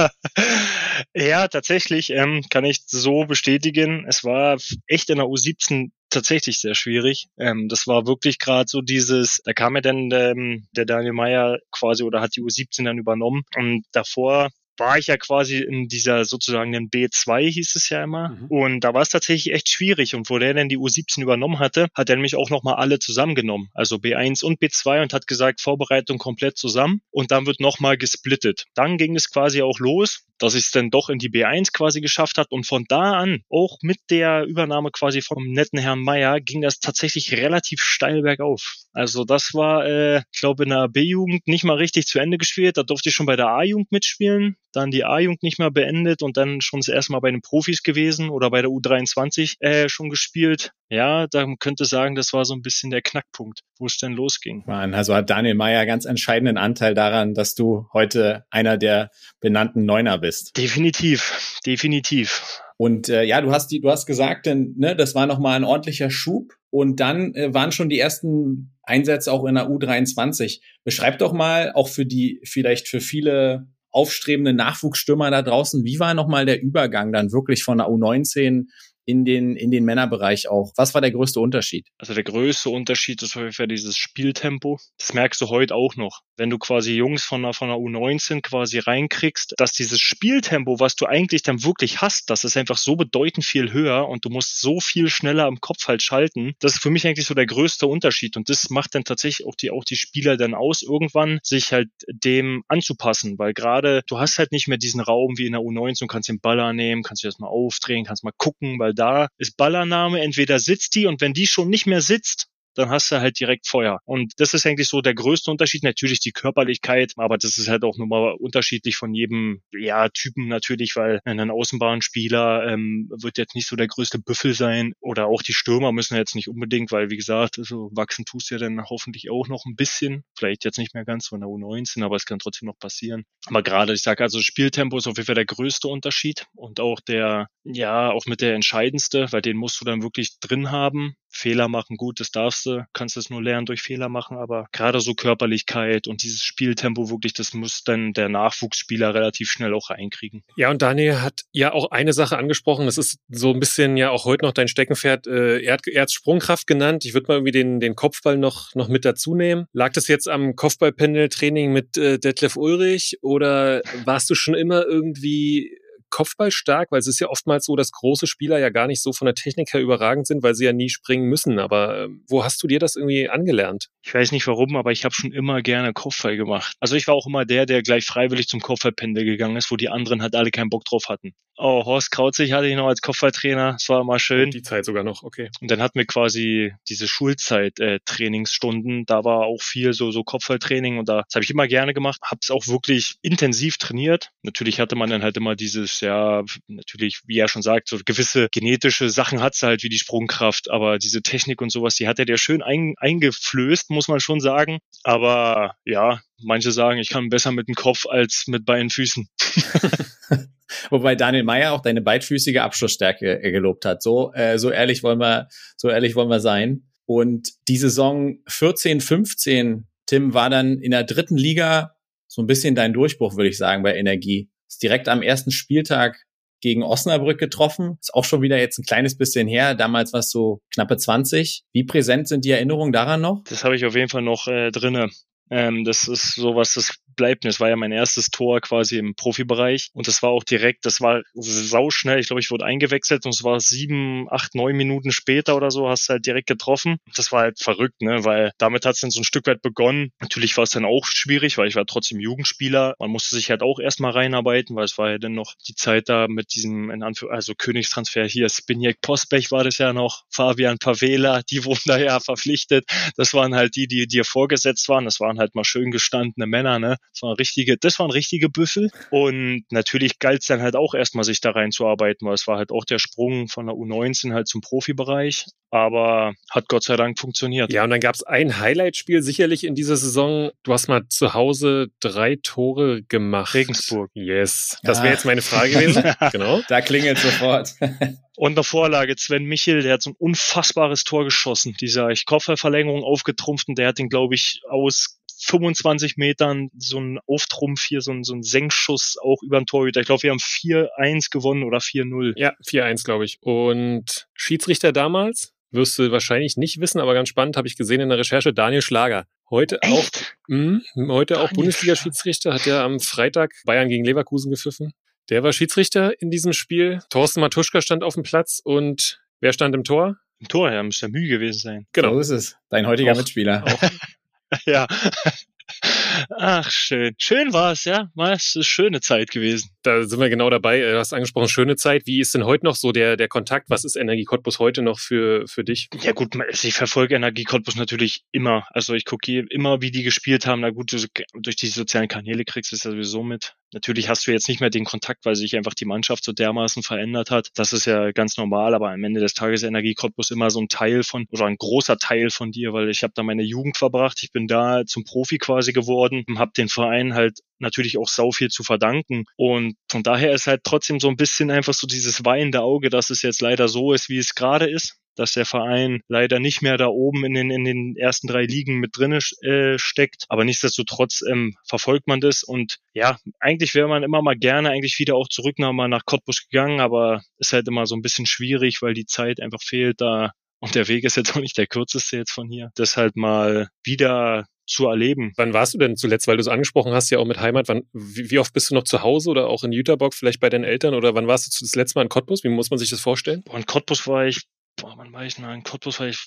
[laughs] ja, tatsächlich ähm, kann ich so bestätigen. Es war echt in der U17 tatsächlich sehr schwierig. Ähm, das war wirklich gerade so dieses, da kam ja dann ähm, der Daniel Meyer quasi oder hat die U17 dann übernommen und davor war ich ja quasi in dieser sozusagen den B2 hieß es ja immer. Mhm. Und da war es tatsächlich echt schwierig. Und wo der denn die U17 übernommen hatte, hat er nämlich auch nochmal alle zusammengenommen. Also B1 und B2 und hat gesagt, Vorbereitung komplett zusammen. Und dann wird nochmal gesplittet. Dann ging es quasi auch los dass ich es dann doch in die B1 quasi geschafft hat und von da an, auch mit der Übernahme quasi vom netten Herrn Meier, ging das tatsächlich relativ steil bergauf. Also das war, äh, ich glaube, in der B-Jugend nicht mal richtig zu Ende gespielt. Da durfte ich schon bei der A-Jugend mitspielen, dann die A-Jugend nicht mehr beendet und dann schon das erste Mal bei den Profis gewesen oder bei der U23 äh, schon gespielt. Ja, da könnte sagen, das war so ein bisschen der Knackpunkt, wo es denn losging. Mann, also hat Daniel Meyer ganz entscheidenden Anteil daran, dass du heute einer der benannten Neuner bist. Definitiv, definitiv. Und äh, ja, du hast die, du hast gesagt, denn, ne, das war nochmal ein ordentlicher Schub. Und dann äh, waren schon die ersten Einsätze auch in der U23. Beschreib doch mal auch für die, vielleicht für viele aufstrebende Nachwuchsstürmer da draußen, wie war nochmal der Übergang dann wirklich von der U19 in den, in den Männerbereich auch. Was war der größte Unterschied? Also der größte Unterschied ist Fall dieses Spieltempo. Das merkst du heute auch noch. Wenn du quasi Jungs von einer, von einer U19 quasi reinkriegst, dass dieses Spieltempo, was du eigentlich dann wirklich hast, das ist einfach so bedeutend viel höher und du musst so viel schneller im Kopf halt schalten. Das ist für mich eigentlich so der größte Unterschied und das macht dann tatsächlich auch die, auch die Spieler dann aus, irgendwann sich halt dem anzupassen, weil gerade du hast halt nicht mehr diesen Raum wie in der U19 und kannst den Baller nehmen, kannst du das mal aufdrehen, kannst mal gucken, weil da ist Ballername, entweder sitzt die und wenn die schon nicht mehr sitzt, dann hast du halt direkt Feuer. Und das ist eigentlich so der größte Unterschied. Natürlich die Körperlichkeit, aber das ist halt auch nochmal unterschiedlich von jedem ja, Typen natürlich, weil ein Außenbahnspieler ähm, wird jetzt nicht so der größte Büffel sein oder auch die Stürmer müssen jetzt nicht unbedingt, weil wie gesagt, so wachsen tust du ja dann hoffentlich auch noch ein bisschen. Vielleicht jetzt nicht mehr ganz von der U19, aber es kann trotzdem noch passieren. Aber gerade, ich sage also, Spieltempo ist auf jeden Fall der größte Unterschied und auch der, ja, auch mit der entscheidendste, weil den musst du dann wirklich drin haben. Fehler machen, gut, das darfst du, kannst es nur lernen durch Fehler machen, aber gerade so Körperlichkeit und dieses Spieltempo wirklich, das muss dann der Nachwuchsspieler relativ schnell auch reinkriegen. Ja, und Daniel hat ja auch eine Sache angesprochen, das ist so ein bisschen ja auch heute noch dein Steckenpferd, äh, er, hat, er hat Sprungkraft genannt, ich würde mal irgendwie den, den Kopfball noch, noch mit dazu nehmen. Lag das jetzt am Kopfballpendeltraining mit äh, Detlef Ulrich oder warst du schon immer irgendwie Kopfball stark? Weil es ist ja oftmals so, dass große Spieler ja gar nicht so von der Technik her überragend sind, weil sie ja nie springen müssen. Aber äh, wo hast du dir das irgendwie angelernt? Ich weiß nicht warum, aber ich habe schon immer gerne Kopfball gemacht. Also ich war auch immer der, der gleich freiwillig zum Kopfballpendel gegangen ist, wo die anderen halt alle keinen Bock drauf hatten. Oh, Horst Krauzig hatte ich noch als Kopfballtrainer. Das war immer schön. Die Zeit sogar noch, okay. Und dann hatten wir quasi diese Schulzeit-Trainingsstunden. Äh, da war auch viel so, so Kopfballtraining und da, das habe ich immer gerne gemacht. Habe es auch wirklich intensiv trainiert. Natürlich hatte man dann halt immer dieses, ja, natürlich, wie er schon sagt, so gewisse genetische Sachen hat's halt wie die Sprungkraft, aber diese Technik und sowas, die hat er dir schön ein, eingeflößt, muss man schon sagen. Aber ja, manche sagen, ich kann besser mit dem Kopf als mit beiden Füßen. [laughs] Wobei Daniel Meyer auch deine beidfüßige Abschlussstärke äh, gelobt hat. So, äh, so ehrlich wollen wir, so ehrlich wollen wir sein. Und die Saison 14, 15, Tim, war dann in der dritten Liga so ein bisschen dein Durchbruch, würde ich sagen, bei Energie. Ist direkt am ersten Spieltag gegen Osnabrück getroffen. Ist auch schon wieder jetzt ein kleines bisschen her. Damals war es so knappe 20. Wie präsent sind die Erinnerungen daran noch? Das habe ich auf jeden Fall noch äh, drinne. Ähm, das ist sowas, das bleibt mir. Das war ja mein erstes Tor quasi im Profibereich und das war auch direkt, das war sauschnell. Ich glaube, ich wurde eingewechselt und es war sieben, acht, neun Minuten später oder so, hast du halt direkt getroffen. Das war halt verrückt, ne, weil damit hat es dann so ein Stück weit begonnen. Natürlich war es dann auch schwierig, weil ich war trotzdem Jugendspieler. Man musste sich halt auch erstmal reinarbeiten, weil es war ja dann noch die Zeit da mit diesem, in Anführ also Königstransfer hier, Spinjek Posbech war das ja noch, Fabian Pavela, die [laughs] wurden da ja verpflichtet. Das waren halt die, die dir vorgesetzt waren. Das waren halt mal schön gestandene Männer, ne? Das waren richtige, das waren richtige Büffel. Und natürlich galt es dann halt auch erstmal, sich da reinzuarbeiten, weil es war halt auch der Sprung von der U19 halt zum Profibereich. Aber hat Gott sei Dank funktioniert. Ja, und dann gab es ein Highlight-Spiel sicherlich in dieser Saison. Du hast mal zu Hause drei Tore gemacht. Regensburg. Yes. Das wäre jetzt meine Frage gewesen. [laughs] genau. Da klingelt sofort. [laughs] Und der Vorlage, Sven Michel, der hat so ein unfassbares Tor geschossen. Dieser Kofferverlängerung aufgetrumpft und der hat den, glaube ich, aus 25 Metern so ein Auftrumpf hier, so ein, so ein Senkschuss auch über den Torhüter. Ich glaube, wir haben 4-1 gewonnen oder 4-0. Ja, 4-1, glaube ich. Und Schiedsrichter damals? Wirst du wahrscheinlich nicht wissen, aber ganz spannend, habe ich gesehen in der Recherche, Daniel Schlager. Heute Echt? auch, mh, heute auch Bundesliga-Schiedsrichter, hat ja am Freitag Bayern gegen Leverkusen gepfiffen. Der war Schiedsrichter in diesem Spiel. Thorsten Matuschka stand auf dem Platz und wer stand im Tor? Im Tor, ja, müsste Mühe gewesen sein. Genau. So ist es. Dein heutiger auch, Mitspieler. Auch, [laughs] [laughs] ja. Ach, schön. Schön war es, ja. Es eine schöne Zeit gewesen. Da sind wir genau dabei. Du hast angesprochen, schöne Zeit. Wie ist denn heute noch so der, der Kontakt? Was ist Energie Cottbus heute noch für, für dich? Ja gut, also ich verfolge Energie Cottbus natürlich immer. Also ich gucke immer, wie die gespielt haben. Na gut, durch die sozialen Kanäle kriegst du es ja sowieso mit. Natürlich hast du jetzt nicht mehr den Kontakt, weil sich einfach die Mannschaft so dermaßen verändert hat. Das ist ja ganz normal, aber am Ende des Tages Energie Cottbus immer so ein Teil von, oder ein großer Teil von dir, weil ich habe da meine Jugend verbracht. Ich bin da zum Profi quasi geworden, habe den Verein halt natürlich auch sau viel zu verdanken. Und von daher ist halt trotzdem so ein bisschen einfach so dieses weinende Auge, dass es jetzt leider so ist, wie es gerade ist dass der Verein leider nicht mehr da oben in den, in den ersten drei Ligen mit drinne äh, steckt. Aber nichtsdestotrotz ähm, verfolgt man das und ja, eigentlich wäre man immer mal gerne eigentlich wieder auch zurück nach, nach Cottbus gegangen, aber ist halt immer so ein bisschen schwierig, weil die Zeit einfach fehlt da und der Weg ist jetzt auch nicht der kürzeste jetzt von hier. Das halt mal wieder zu erleben. Wann warst du denn zuletzt, weil du es angesprochen hast, ja auch mit Heimat, wann, wie, wie, oft bist du noch zu Hause oder auch in Jüterbock, vielleicht bei deinen Eltern oder wann warst du das letzte Mal in Cottbus? Wie muss man sich das vorstellen? in Cottbus war ich boah, wann war ich denn in Cottbus? War ich,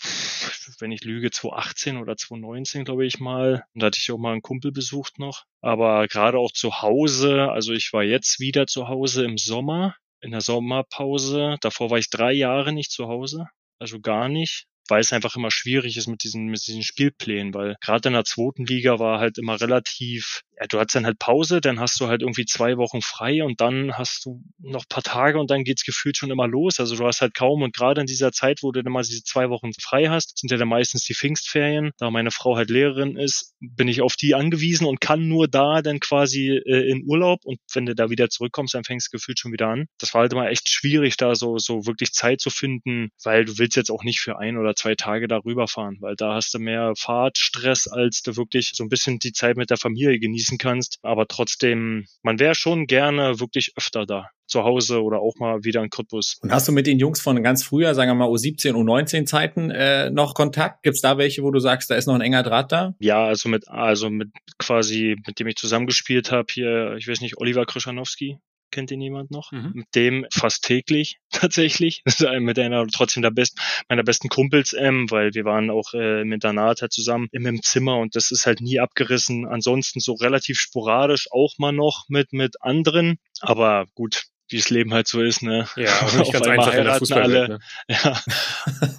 wenn ich lüge, 2018 oder 2019, glaube ich mal. Und da hatte ich auch mal einen Kumpel besucht noch. Aber gerade auch zu Hause, also ich war jetzt wieder zu Hause im Sommer, in der Sommerpause. Davor war ich drei Jahre nicht zu Hause. Also gar nicht weil es einfach immer schwierig ist mit diesen, mit diesen Spielplänen, weil gerade in der zweiten Liga war halt immer relativ ja, du hast dann halt Pause, dann hast du halt irgendwie zwei Wochen frei und dann hast du noch paar Tage und dann geht's gefühlt schon immer los. Also du hast halt kaum und gerade in dieser Zeit, wo du dann mal diese zwei Wochen frei hast, sind ja dann meistens die Pfingstferien. Da meine Frau halt Lehrerin ist, bin ich auf die angewiesen und kann nur da dann quasi äh, in Urlaub und wenn du da wieder zurückkommst, dann fängst du gefühlt schon wieder an. Das war halt immer echt schwierig, da so, so wirklich Zeit zu finden, weil du willst jetzt auch nicht für ein oder zwei Tage darüber fahren, weil da hast du mehr Fahrtstress, als du wirklich so ein bisschen die Zeit mit der Familie genießen genießen kannst. Aber trotzdem, man wäre schon gerne wirklich öfter da zu Hause oder auch mal wieder in Cottbus. Und hast du mit den Jungs von ganz früher, sagen wir mal U17, U19 Zeiten äh, noch Kontakt? Gibt's da welche, wo du sagst, da ist noch ein enger Draht da? Ja, also mit also mit quasi mit dem ich zusammengespielt habe hier, ich weiß nicht, Oliver Krischanowski, kennt ihn jemand noch? Mhm. Mit dem fast täglich [laughs] tatsächlich. mit einer trotzdem der besten, meiner besten Kumpels, ähm, weil wir waren auch äh, im Internat halt zusammen im, im Zimmer und das ist halt nie abgerissen. Ansonsten so relativ sporadisch auch mal noch mit, mit anderen. Aber gut, wie das Leben halt so ist, ne? Ja, auch [laughs] nicht ganz einfach in der Fußballwelt, alle, ne? Ja,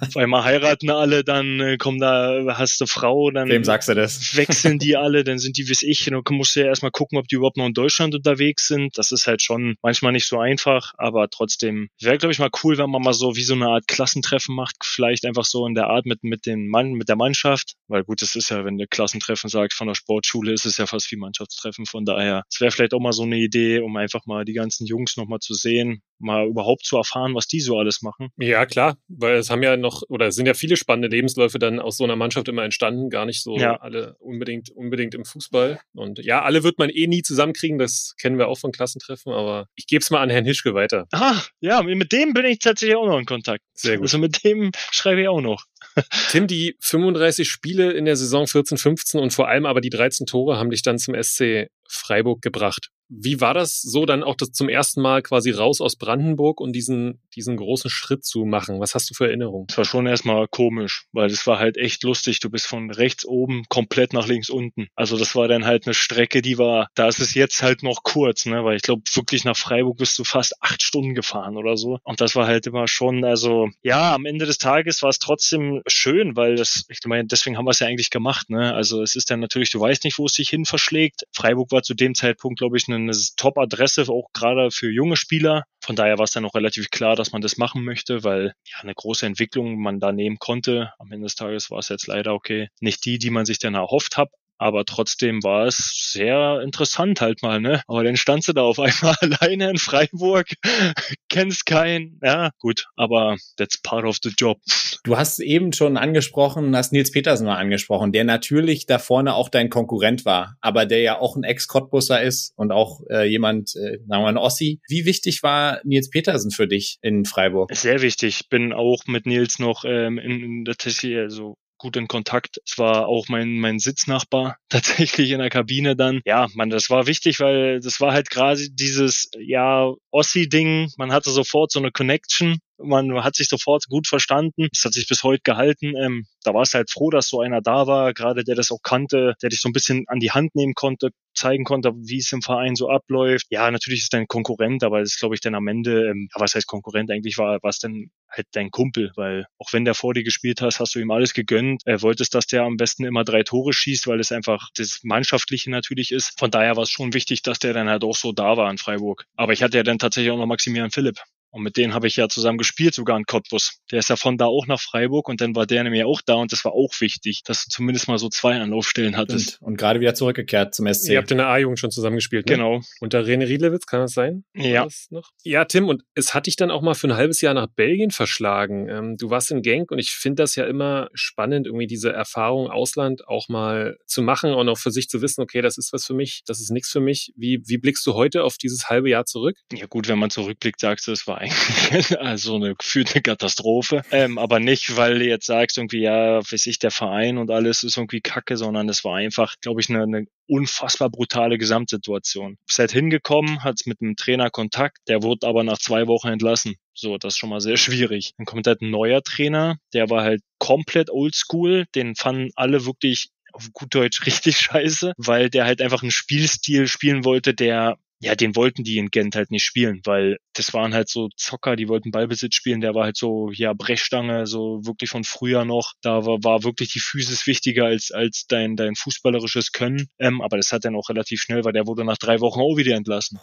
auf einmal heiraten alle, dann äh, kommen da, hast du Frau, dann Wem sagst du das? wechseln die [laughs] alle, dann sind die wie ich, dann musst du ja erstmal gucken, ob die überhaupt noch in Deutschland unterwegs sind. Das ist halt schon manchmal nicht so einfach, aber trotzdem wäre, glaube ich, mal cool, wenn man mal so wie so eine Art Klassentreffen macht, vielleicht einfach so in der Art mit, mit den Mann, mit der Mannschaft, weil gut, das ist ja, wenn du Klassentreffen sagst von der Sportschule, ist es ja fast wie Mannschaftstreffen, von daher, es wäre vielleicht auch mal so eine Idee, um einfach mal die ganzen Jungs nochmal zu sehen, mal überhaupt zu erfahren, was die so alles machen. Ja, klar, weil es haben ja noch, oder es sind ja viele spannende Lebensläufe dann aus so einer Mannschaft immer entstanden, gar nicht so ja. alle unbedingt, unbedingt im Fußball. Und ja, alle wird man eh nie zusammenkriegen, das kennen wir auch von Klassentreffen, aber ich gebe es mal an Herrn Hischke weiter. Ah, ja, mit dem bin ich tatsächlich auch noch in Kontakt. Sehr gut. Also mit dem schreibe ich auch noch. [laughs] Tim, die 35 Spiele in der Saison 14, 15 und vor allem aber die 13 Tore haben dich dann zum SC Freiburg gebracht. Wie war das so dann auch das zum ersten Mal quasi raus aus Brandenburg und diesen, diesen großen Schritt zu machen? Was hast du für Erinnerungen? Es war schon erstmal komisch, weil es war halt echt lustig. Du bist von rechts oben komplett nach links unten. Also das war dann halt eine Strecke, die war, da ist es jetzt halt noch kurz, ne, weil ich glaube wirklich nach Freiburg bist du fast acht Stunden gefahren oder so. Und das war halt immer schon, also ja, am Ende des Tages war es trotzdem schön, weil das, ich meine, deswegen haben wir es ja eigentlich gemacht, ne. Also es ist dann natürlich, du weißt nicht, wo es dich hin verschlägt. Freiburg war zu dem Zeitpunkt, glaube ich, eine eine Top-Adresse, auch gerade für junge Spieler. Von daher war es dann auch relativ klar, dass man das machen möchte, weil ja eine große Entwicklung man da nehmen konnte. Am Ende des Tages war es jetzt leider okay, nicht die, die man sich dann erhofft hat, aber trotzdem war es sehr interessant halt mal, ne? Aber dann standst du da auf einmal [laughs] alleine in Freiburg, [laughs] kennst keinen, ja, gut, aber that's part of the job. Du hast eben schon angesprochen, hast Nils Petersen mal angesprochen, der natürlich da vorne auch dein Konkurrent war, aber der ja auch ein Ex-Cottbusser ist und auch äh, jemand, äh, sagen wir mal ein Ossi. Wie wichtig war Nils Petersen für dich in Freiburg? Sehr wichtig. Bin auch mit Nils noch ähm, in, in der Tessie, also gut in Kontakt. Es war auch mein, mein Sitznachbar [laughs] tatsächlich in der Kabine dann. Ja, man, das war wichtig, weil das war halt gerade dieses, ja, Ossi-Ding. Man hatte sofort so eine Connection man hat sich sofort gut verstanden. Es hat sich bis heute gehalten. Ähm, da war es halt froh, dass so einer da war, gerade der das auch kannte, der dich so ein bisschen an die Hand nehmen konnte, zeigen konnte, wie es im Verein so abläuft. Ja, natürlich ist dein Konkurrent, aber das ist, glaube ich, dann am Ende, ähm, was heißt Konkurrent? Eigentlich war was denn halt dein Kumpel, weil auch wenn der vor dir gespielt hast, hast du ihm alles gegönnt. Er wolltest, dass der am besten immer drei Tore schießt, weil es einfach das Mannschaftliche natürlich ist. Von daher war es schon wichtig, dass der dann halt auch so da war in Freiburg. Aber ich hatte ja dann tatsächlich auch noch Maximilian Philipp. Und mit denen habe ich ja zusammen gespielt, sogar in Cottbus. Der ist ja von da auch nach Freiburg und dann war der nämlich auch da und das war auch wichtig, dass du zumindest mal so zwei Anlaufstellen hattest. Und, und gerade wieder zurückgekehrt zum SC. Ihr habt in der A-Jugend schon zusammen gespielt, ne? Genau. Unter René Riedlewitz, kann das sein? Ja. noch? Ja, Tim, und es hat dich dann auch mal für ein halbes Jahr nach Belgien verschlagen. Ähm, du warst in Genk und ich finde das ja immer spannend, irgendwie diese Erfahrung Ausland auch mal zu machen und auch für sich zu wissen, okay, das ist was für mich, das ist nichts für mich. Wie, wie blickst du heute auf dieses halbe Jahr zurück? Ja gut, wenn man zurückblickt, sagst du, es war eigentlich [laughs] also eine gefühlte Katastrophe. Ähm, aber nicht, weil du jetzt sagst, irgendwie, ja, weiß ich, der Verein und alles ist irgendwie kacke, sondern es war einfach, glaube ich, eine, eine unfassbar brutale Gesamtsituation. Bist halt hingekommen, hat mit einem Trainer Kontakt, der wurde aber nach zwei Wochen entlassen. So, das ist schon mal sehr schwierig. Dann kommt halt ein neuer Trainer, der war halt komplett oldschool, den fanden alle wirklich auf gut Deutsch [laughs] richtig scheiße, weil der halt einfach einen Spielstil spielen wollte, der ja, den wollten die in Gent halt nicht spielen, weil das waren halt so Zocker, die wollten Ballbesitz spielen, der war halt so, ja, Brechstange, so wirklich von früher noch. Da war, war wirklich die Physis wichtiger als, als dein, dein fußballerisches Können. Ähm, aber das hat dann auch relativ schnell, weil der wurde nach drei Wochen auch wieder entlassen.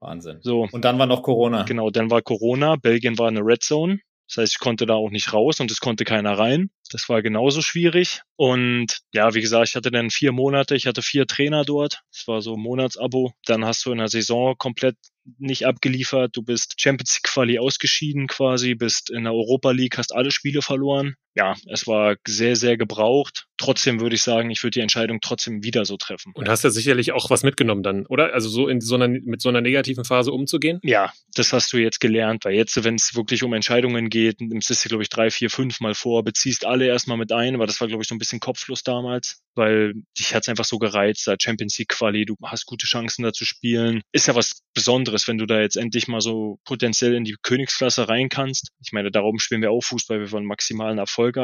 Wahnsinn. So. Und dann war noch Corona. Genau, dann war Corona. Belgien war eine Red Zone. Das heißt, ich konnte da auch nicht raus und es konnte keiner rein. Das war genauso schwierig. Und ja, wie gesagt, ich hatte dann vier Monate, ich hatte vier Trainer dort. Das war so ein Monatsabo. Dann hast du in der Saison komplett nicht abgeliefert. Du bist Champions League Quali ausgeschieden quasi, bist in der Europa League, hast alle Spiele verloren. Ja, es war sehr, sehr gebraucht. Trotzdem würde ich sagen, ich würde die Entscheidung trotzdem wieder so treffen. Und hast ja sicherlich auch was mitgenommen dann, oder? Also so in so einer, mit so einer negativen Phase umzugehen? Ja, das hast du jetzt gelernt, weil jetzt, wenn es wirklich um Entscheidungen geht, nimmst du, glaube ich, drei, vier, fünf Mal vor, beziehst alle Quali erstmal mit ein, aber das war, glaube ich, so ein bisschen Kopflos damals, weil dich hat's einfach so gereizt, da Champions League Quali, du hast gute Chancen da zu spielen. Ist ja was Besonderes, wenn du da jetzt endlich mal so potenziell in die Königsklasse rein kannst. Ich meine, darum spielen wir auch Fußball, wir wollen maximalen Erfolg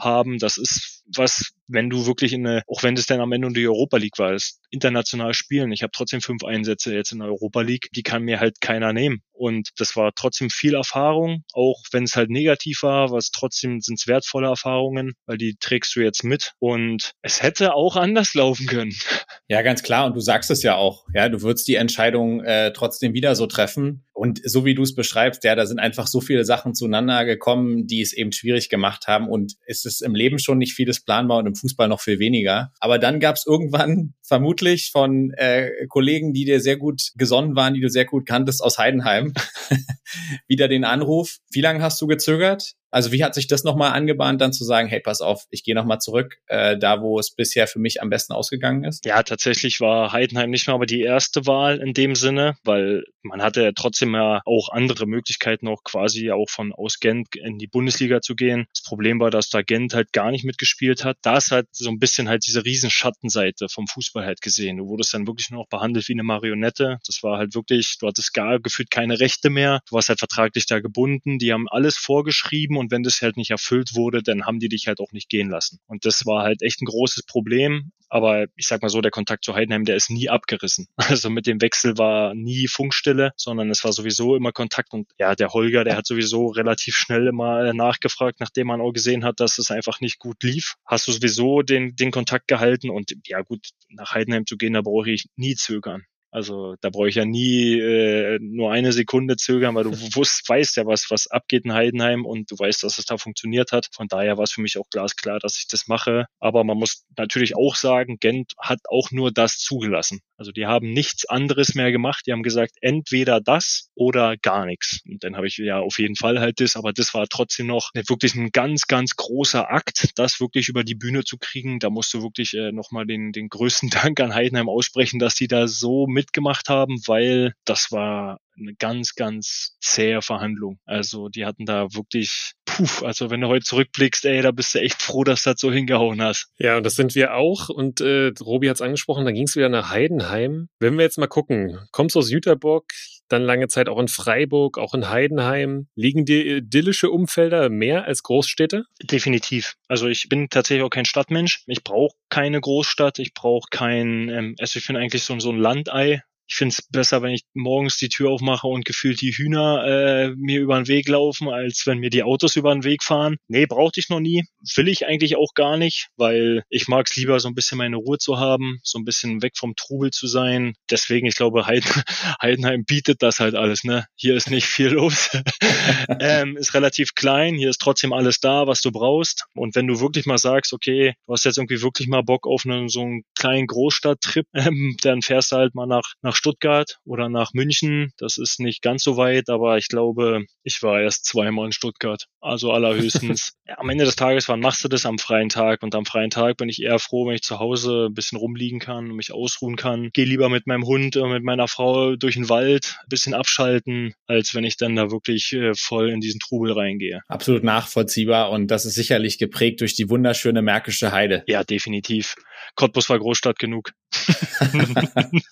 haben. Das ist was, wenn du wirklich in eine, auch wenn das dann am Ende in die Europa League war, das international spielen. Ich habe trotzdem fünf Einsätze jetzt in der Europa League, die kann mir halt keiner nehmen. Und das war trotzdem viel Erfahrung, auch wenn es halt negativ war, was trotzdem sind es wertvolle Erfahrungen, weil die trägst du jetzt mit. Und es hätte auch anders laufen können. [laughs] Ja, ganz klar. Und du sagst es ja auch. Ja, du würdest die Entscheidung äh, trotzdem wieder so treffen. Und so wie du es beschreibst, ja, da sind einfach so viele Sachen zueinander gekommen, die es eben schwierig gemacht haben. Und es ist im Leben schon nicht vieles planbar und im Fußball noch viel weniger. Aber dann gab es irgendwann vermutlich von äh, Kollegen, die dir sehr gut gesonnen waren, die du sehr gut kanntest aus Heidenheim, [laughs] wieder den Anruf. Wie lange hast du gezögert? Also wie hat sich das nochmal angebahnt, dann zu sagen, hey, pass auf, ich gehe nochmal zurück, äh, da wo es bisher für mich am besten ausgegangen ist? Ja, tatsächlich war Heidenheim nicht mehr aber die erste Wahl in dem Sinne, weil man hatte ja trotzdem ja auch andere Möglichkeiten, noch quasi auch von aus Gent in die Bundesliga zu gehen. Das Problem war, dass da Gent halt gar nicht mitgespielt hat. Da ist halt so ein bisschen halt diese riesen Schattenseite vom Fußball halt gesehen. Du wurdest dann wirklich nur noch behandelt wie eine Marionette. Das war halt wirklich, du hattest gar gefühlt keine Rechte mehr. Du warst halt vertraglich da gebunden. Die haben alles vorgeschrieben und wenn das halt nicht erfüllt wurde, dann haben die dich halt auch nicht gehen lassen. Und das war halt echt ein großes Problem. Aber ich sag mal so, der Kontakt zu Heidenheim, der ist nie abgerissen. [laughs] Also mit dem Wechsel war nie Funkstille, sondern es war sowieso immer Kontakt. Und ja, der Holger, der hat sowieso relativ schnell immer nachgefragt, nachdem man auch gesehen hat, dass es einfach nicht gut lief. Hast du sowieso den, den Kontakt gehalten und ja gut, nach Heidenheim zu gehen, da brauche ich nie zögern. Also da brauche ich ja nie äh, nur eine Sekunde zögern, weil du wusst, weißt ja, was, was abgeht in Heidenheim und du weißt, dass es da funktioniert hat. Von daher war es für mich auch glasklar, dass ich das mache. Aber man muss natürlich auch sagen, Gent hat auch nur das zugelassen. Also die haben nichts anderes mehr gemacht. Die haben gesagt, entweder das oder gar nichts. Und dann habe ich ja auf jeden Fall halt das, aber das war trotzdem noch wirklich ein ganz, ganz großer Akt, das wirklich über die Bühne zu kriegen. Da musst du wirklich äh, nochmal den, den größten [laughs] Dank an Heidenheim aussprechen, dass die da so mitgemacht haben, weil das war eine ganz, ganz zähe Verhandlung. Also die hatten da wirklich, puh, also wenn du heute zurückblickst, ey, da bist du echt froh, dass du das so hingehauen hast. Ja, und das sind wir auch. Und äh, Robi hat es angesprochen, dann ging es wieder nach Heidenheim. Wenn wir jetzt mal gucken, kommst du aus Jüterbock, dann lange Zeit auch in Freiburg, auch in Heidenheim. Liegen dir idyllische Umfelder mehr als Großstädte? Definitiv. Also ich bin tatsächlich auch kein Stadtmensch. Ich brauche keine Großstadt. Ich brauche kein, ähm, also ich finde eigentlich so, so ein Landei ich finde es besser, wenn ich morgens die Tür aufmache und gefühlt die Hühner äh, mir über den Weg laufen, als wenn mir die Autos über den Weg fahren. Nee, brauchte ich noch nie. Will ich eigentlich auch gar nicht, weil ich mag es lieber, so ein bisschen meine Ruhe zu haben, so ein bisschen weg vom Trubel zu sein. Deswegen, ich glaube, Heiden, [laughs] Heidenheim bietet das halt alles. Ne? Hier ist nicht viel los. [laughs] ähm, ist relativ klein, hier ist trotzdem alles da, was du brauchst. Und wenn du wirklich mal sagst, okay, du hast jetzt irgendwie wirklich mal Bock auf einen, so einen kleinen Großstadttrip, [laughs] ähm, dann fährst du halt mal nach, nach Stuttgart oder nach München. Das ist nicht ganz so weit, aber ich glaube, ich war erst zweimal in Stuttgart. Also allerhöchstens. [laughs] am Ende des Tages, wann machst du das am freien Tag? Und am freien Tag bin ich eher froh, wenn ich zu Hause ein bisschen rumliegen kann, mich ausruhen kann. Gehe lieber mit meinem Hund, oder mit meiner Frau durch den Wald, ein bisschen abschalten, als wenn ich dann da wirklich äh, voll in diesen Trubel reingehe. Absolut nachvollziehbar und das ist sicherlich geprägt durch die wunderschöne Märkische Heide. Ja, definitiv. Cottbus war Großstadt genug. [laughs]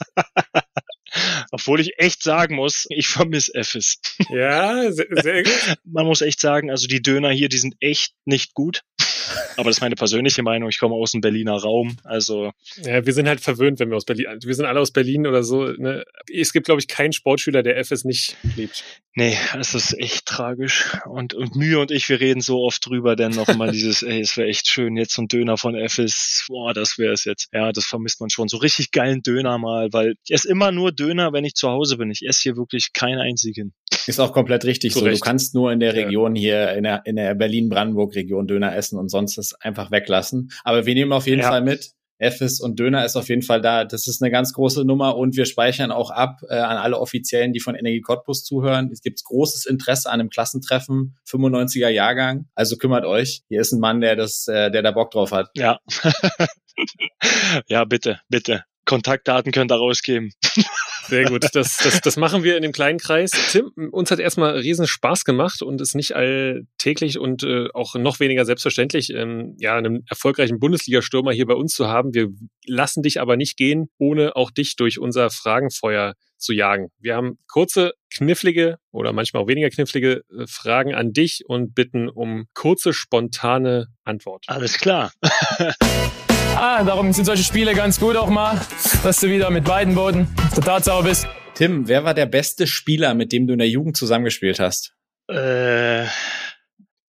Obwohl ich echt sagen muss, ich vermisse Effes. Ja, sehr, sehr gut. Man muss echt sagen, also die Döner hier, die sind echt nicht gut. Aber das ist meine persönliche Meinung. Ich komme aus dem Berliner Raum. Also. Ja, wir sind halt verwöhnt, wenn wir aus Berlin, wir sind alle aus Berlin oder so. Ne? Es gibt, glaube ich, keinen Sportschüler, der FS nicht liebt. Nee, es ist echt tragisch. Und, und Mühe und ich, wir reden so oft drüber, denn noch mal [laughs] dieses, ey, es wäre echt schön, jetzt so ein Döner von FS. Boah, das wäre es jetzt. Ja, das vermisst man schon. So richtig geilen Döner mal, weil ich esse immer nur Döner, wenn ich zu Hause bin. Ich esse hier wirklich keinen einzigen. Ist auch komplett richtig so. Du kannst nur in der Region hier, in der, in der Berlin-Brandenburg-Region Döner essen und sonst es einfach weglassen. Aber wir nehmen auf jeden ja. Fall mit. Effes und Döner ist auf jeden Fall da. Das ist eine ganz große Nummer und wir speichern auch ab äh, an alle Offiziellen, die von Energie Cottbus zuhören. Es gibt großes Interesse an einem Klassentreffen, 95er Jahrgang. Also kümmert euch. Hier ist ein Mann, der das, äh, der da Bock drauf hat. Ja. [laughs] ja, bitte, bitte. Kontaktdaten könnt ihr rausgeben. [laughs] Sehr gut. Das, das, das machen wir in dem kleinen Kreis. Tim, uns hat erstmal riesen Spaß gemacht und ist nicht alltäglich und äh, auch noch weniger selbstverständlich, ähm, ja, einen erfolgreichen Bundesliga-Stürmer hier bei uns zu haben. Wir lassen dich aber nicht gehen, ohne auch dich durch unser Fragenfeuer zu jagen. Wir haben kurze, knifflige oder manchmal auch weniger knifflige äh, Fragen an dich und bitten um kurze, spontane Antwort. Alles klar. [laughs] Ah, darum sind solche Spiele ganz gut auch mal, dass du wieder mit beiden Boden auf der Tatsache bist. Tim, wer war der beste Spieler, mit dem du in der Jugend zusammengespielt hast? Äh,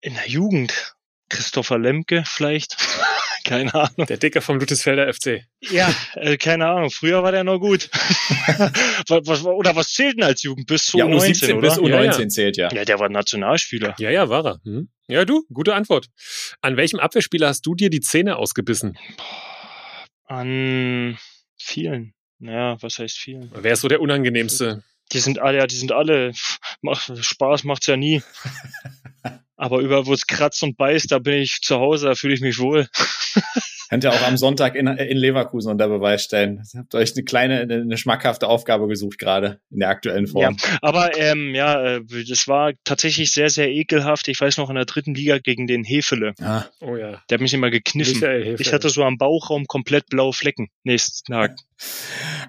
in der Jugend. Christopher Lemke vielleicht. Keine Ahnung. Der Dicker vom Ludwigsfelder FC. Ja, äh, keine Ahnung. Früher war der noch gut. [laughs] was, was, oder was zählt denn als Jugend? Bis zu Ja, U19, U17 oder? bis U19 Ja, ja. zählt, ja. ja, der war Nationalspieler. Ja, ja, war er. Hm. Ja, du, gute Antwort. An welchem Abwehrspieler hast du dir die Zähne ausgebissen? An vielen. Naja, was heißt vielen? Wer ist so der unangenehmste? Die sind alle, ja, die sind alle. Mach, Spaß macht's ja nie. [laughs] Aber überall, wo es kratzt und beißt, da bin ich zu Hause, da fühle ich mich wohl. Könnt ihr auch am Sonntag in, in Leverkusen unter Beweis stellen. Habt euch eine kleine, eine, schmackhafte Aufgabe gesucht gerade in der aktuellen Ja, Form. aber ähm, ja, äh, das war tatsächlich sehr, sehr ekelhaft. Ich weiß noch in der dritten Liga gegen den Hefele. Ah, Oh ja. Der hat mich immer gekniffen. Ich hatte so am Bauchraum komplett blaue Flecken. Nächsten Tag.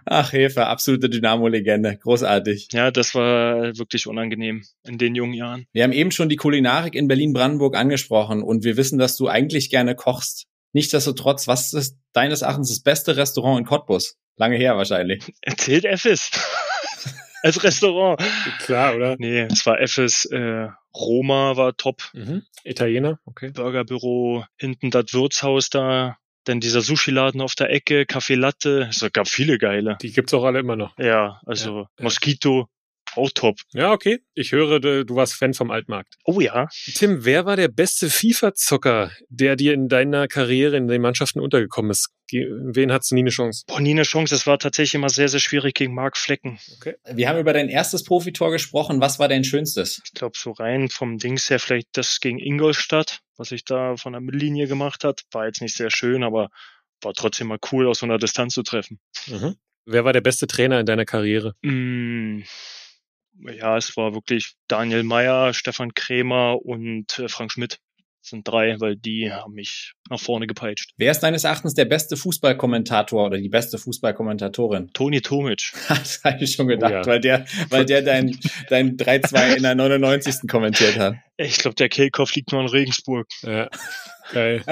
ach, Hefe, absolute Dynamo-Legende. Großartig. Ja, das war wirklich unangenehm in den jungen Jahren. Wir haben eben schon die Kulinarik in Berlin-Brandenburg angesprochen und wir wissen, dass du eigentlich gerne kochst. Nichtsdestotrotz, was ist deines Erachtens das beste Restaurant in Cottbus? Lange her wahrscheinlich. [laughs] Erzählt Effes. [laughs] Als Restaurant. Klar, oder? Nee, es war Effes. Äh, Roma war top. Mhm. Italiener, okay. Burgerbüro, hinten das Wirtshaus da. Dann dieser Sushi-Laden auf der Ecke, Café Latte. Es gab viele geile. Die gibt's auch alle immer noch. Ja, also Mosquito, auch top. Ja, okay. Ich höre, du warst Fan vom Altmarkt. Oh ja. Tim, wer war der beste FIFA-Zocker, der dir in deiner Karriere in den Mannschaften untergekommen ist? Wen hattest du nie eine Chance? Boah, nie eine Chance. Es war tatsächlich immer sehr, sehr schwierig gegen Marc Flecken. Wir haben über dein erstes Profitor gesprochen. Was war dein schönstes? Ich glaube, so rein vom Dings her vielleicht das gegen Ingolstadt, was ich da von der Mittellinie gemacht hat. War jetzt nicht sehr schön, aber war trotzdem mal cool, aus so einer Distanz zu treffen. Mhm. Wer war der beste Trainer in deiner Karriere? Mm, ja, es war wirklich Daniel Meyer, Stefan Krämer und äh, Frank Schmidt. Das sind drei, weil die haben mich nach vorne gepeitscht. Wer ist deines Erachtens der beste Fußballkommentator oder die beste Fußballkommentatorin? Toni Tomic. [laughs] Das habe ich schon gedacht, Oh ja. weil der, weil der dein, [laughs] dein 3-2 in der 99. kommentiert hat. Ich glaube, der Kehlkopf liegt nur in Regensburg. Ja, geil.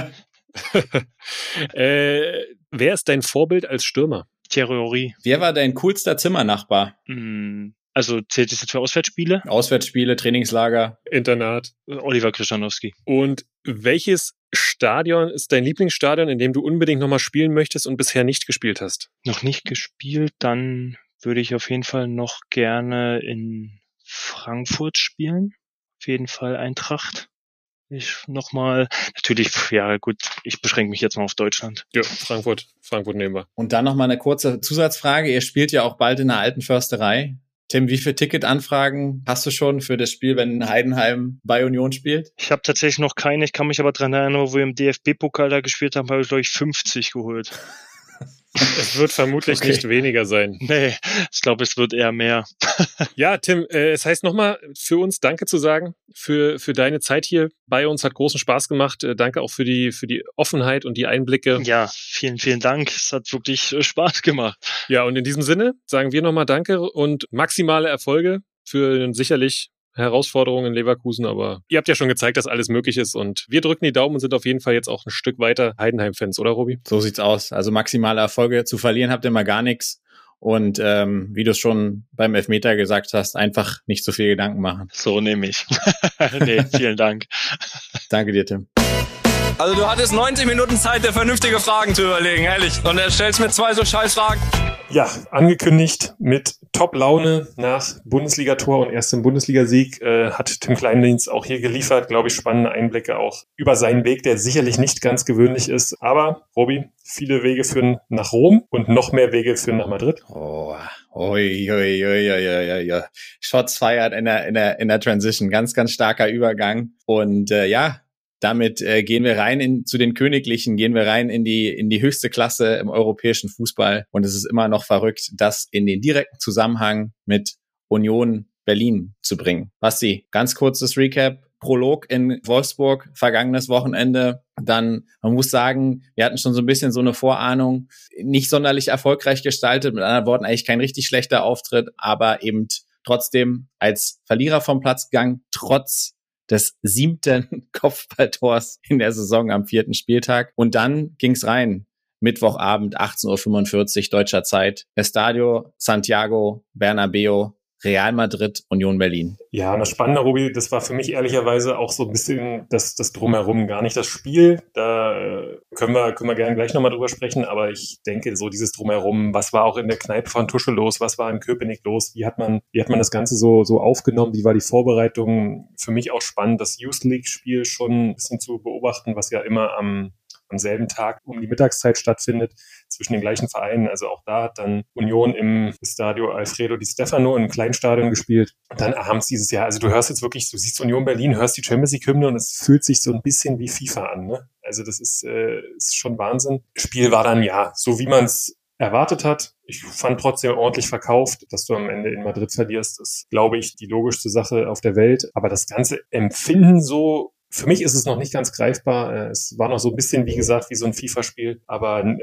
[laughs] äh, wer ist dein Vorbild als Stürmer? Thierry Henry. Wer war dein coolster Zimmernachbar? Mm, also zählt das jetzt für Auswärtsspiele? Auswärtsspiele, Trainingslager. Internat. Oliver Krischanowski. Und welches Stadion ist dein Lieblingsstadion, in dem du unbedingt nochmal spielen möchtest und bisher nicht gespielt hast? Noch nicht gespielt, dann würde ich auf jeden Fall noch gerne in Frankfurt spielen. Auf jeden Fall Eintracht. Ich nochmal, natürlich, ja gut, ich beschränke mich jetzt mal auf Deutschland. Ja, Frankfurt. Frankfurt nehmen wir. Und dann noch mal eine kurze Zusatzfrage. Ihr spielt ja auch bald in der alten Försterei. Tim, wie viele Ticketanfragen hast du schon für das Spiel, wenn Heidenheim bei Union spielt? Ich habe tatsächlich noch keine, ich kann mich aber dran erinnern, wo wir im DFB-Pokal da gespielt haben, habe ich glaube ich 50 geholt. [laughs] Es wird vermutlich Okay. nicht weniger sein. Nee, ich glaube, es wird eher mehr. [laughs] Ja, Tim, äh, es heißt nochmal für uns Danke zu sagen für, für deine Zeit hier bei uns. Hat großen Spaß gemacht. Äh, danke auch für die, für die Offenheit und die Einblicke. Ja, vielen, vielen Dank. Es hat wirklich äh, Spaß gemacht. Ja, und in diesem Sinne sagen wir nochmal Danke und maximale Erfolge für einen sicherlich Herausforderungen in Leverkusen, aber ihr habt ja schon gezeigt, dass alles möglich ist und wir drücken die Daumen und sind auf jeden Fall jetzt auch ein Stück weiter Heidenheim-Fans, oder Robi? So sieht's aus. Also maximale Erfolge zu verlieren habt ihr mal gar nichts. Und ähm, wie du es schon beim Elfmeter gesagt hast, einfach nicht so viel Gedanken machen. So nehme ich. [laughs] nee, vielen Dank. Danke dir, Tim. Also du hattest 90 Minuten Zeit, dir vernünftige Fragen zu überlegen, ehrlich. Und er stellst mir zwei so scheiß Fragen. Ja, angekündigt mit Top-Laune nach Bundesligator und erstem Bundesligasieg äh, hat Tim Kleindienst auch hier geliefert, glaube ich, spannende Einblicke auch über seinen Weg, der sicherlich nicht ganz gewöhnlich ist. Aber, Robi, viele Wege führen nach Rom und noch mehr Wege führen nach Madrid. Oh, oi, oi, oi, oi, oi, oi. Shots feiert in der, in der, in der Transition. Ganz, ganz starker Übergang. Und äh, ja, damit äh, gehen wir rein in, zu den Königlichen, gehen wir rein in die, in die höchste Klasse im europäischen Fußball. Und es ist immer noch verrückt, das in den direkten Zusammenhang mit Union Berlin zu bringen. Basti, ganz kurzes Recap. Prolog in Wolfsburg vergangenes Wochenende. Dann, man muss sagen, wir hatten schon so ein bisschen so eine Vorahnung, nicht sonderlich erfolgreich gestaltet, mit anderen Worten eigentlich kein richtig schlechter Auftritt, aber eben trotzdem als Verlierer vom Platz gegangen, trotz des siebten [laughs] Kopfballtors in der Saison am vierten Spieltag. Und dann ging's rein. Mittwochabend 18.45 Uhr deutscher Zeit. Estadio Santiago Bernabeo Real Madrid, Union Berlin. Ja, das Spannende, Robi, das war für mich ehrlicherweise auch so ein bisschen das, das Drumherum, gar nicht das Spiel. Da äh, können wir, können wir gerne gleich nochmal drüber sprechen, aber ich denke, so dieses Drumherum, was war auch in der Kneipe von Tusche los, was war in Köpenick los, wie hat man, wie hat man das Ganze so, so aufgenommen, wie war die Vorbereitung? Für mich auch spannend, das Youth League-Spiel schon ein bisschen zu beobachten, was ja immer am am selben Tag um die Mittagszeit stattfindet, zwischen den gleichen Vereinen. Also auch da hat dann Union im Stadio Alfredo Di Stefano im Kleinstadion gespielt. Und dann abends dieses Jahr, also du hörst jetzt wirklich, du siehst Union Berlin, hörst die Champions League Hymne und es fühlt sich so ein bisschen wie FIFA an. Ne? Also das ist, äh, ist schon Wahnsinn. Spiel war dann ja, so wie man es erwartet hat. Ich fand trotzdem ordentlich verkauft, dass du am Ende in Madrid verlierst, ist, glaube ich, die logischste Sache auf der Welt. Aber das ganze Empfinden so für mich ist es noch nicht ganz greifbar. Äh, es war noch so ein bisschen, wie gesagt, wie so ein FIFA-Spiel. Aber äh,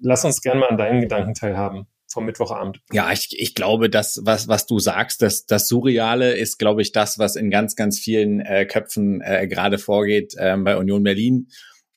lass uns gerne mal an deinen Gedanken teilhaben vom Mittwochabend. Ja, ich, ich glaube, das, was, was du sagst, das, das Surreale ist, glaube ich, das, was in ganz, ganz vielen äh, Köpfen äh, gerade vorgeht äh, bei Union Berlin.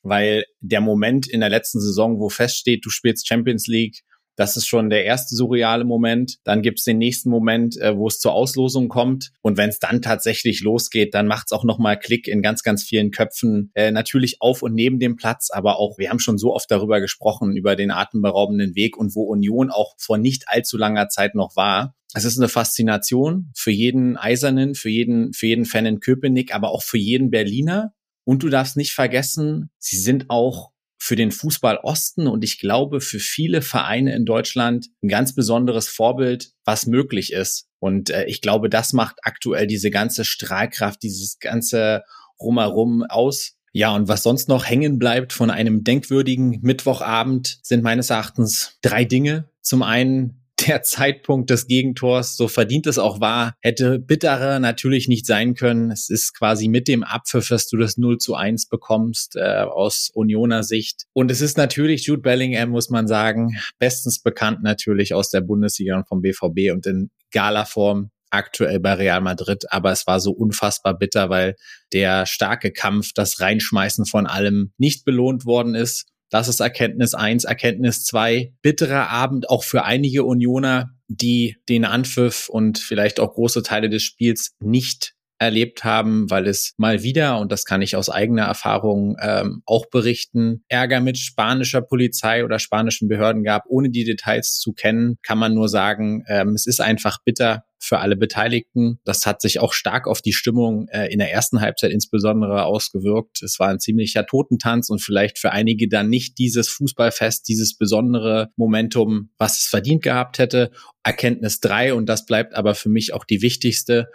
Weil der Moment in der letzten Saison, wo feststeht, du spielst Champions League, das ist schon der erste surreale Moment. Dann gibt's den nächsten Moment, äh, wo es zur Auslosung kommt. Und wenn es dann tatsächlich losgeht, dann macht's auch nochmal Klick in ganz, ganz vielen Köpfen. Äh, natürlich auf und neben dem Platz, aber auch, wir haben schon so oft darüber gesprochen, über den atemberaubenden Weg und wo Union auch vor nicht allzu langer Zeit noch war. Es ist eine Faszination für jeden Eisernen, für jeden, für jeden Fan in Köpenick, aber auch für jeden Berliner. Und du darfst nicht vergessen, sie sind auch für den Fußball Osten und ich glaube für viele Vereine in Deutschland ein ganz besonderes Vorbild, was möglich ist. Und äh, ich glaube, das macht aktuell diese ganze Strahlkraft, dieses ganze Rumherum aus. Ja, und was sonst noch hängen bleibt von einem denkwürdigen Mittwochabend sind meines Erachtens drei Dinge. Zum einen der Zeitpunkt des Gegentors, so verdient es auch war, hätte bitterer natürlich nicht sein können. Es ist quasi mit dem Abpfiff, dass du das 0 zu 1 bekommst, äh, aus Unioner Sicht. Und es ist natürlich Jude Bellingham, muss man sagen, bestens bekannt natürlich aus der Bundesliga und vom BVB und in Gala-Form aktuell bei Real Madrid, aber es war so unfassbar bitter, weil der starke Kampf, das Reinschmeißen von allem nicht belohnt worden ist. Das ist Erkenntnis eins, Erkenntnis zwei. Bitterer Abend auch für einige Unioner, die den Anpfiff und vielleicht auch große Teile des Spiels nicht erlebt haben, weil es mal wieder, und das kann ich aus eigener Erfahrung ähm, auch berichten, Ärger mit spanischer Polizei oder spanischen Behörden gab. Ohne die Details zu kennen, kann man nur sagen, ähm, es ist einfach bitter für alle Beteiligten. Das hat sich auch stark auf die Stimmung äh, in der ersten Halbzeit insbesondere ausgewirkt. Es war ein ziemlicher Totentanz und vielleicht für einige dann nicht dieses Fußballfest, dieses besondere Momentum, was es verdient gehabt hätte. Erkenntnis drei und das bleibt aber für mich auch die wichtigste.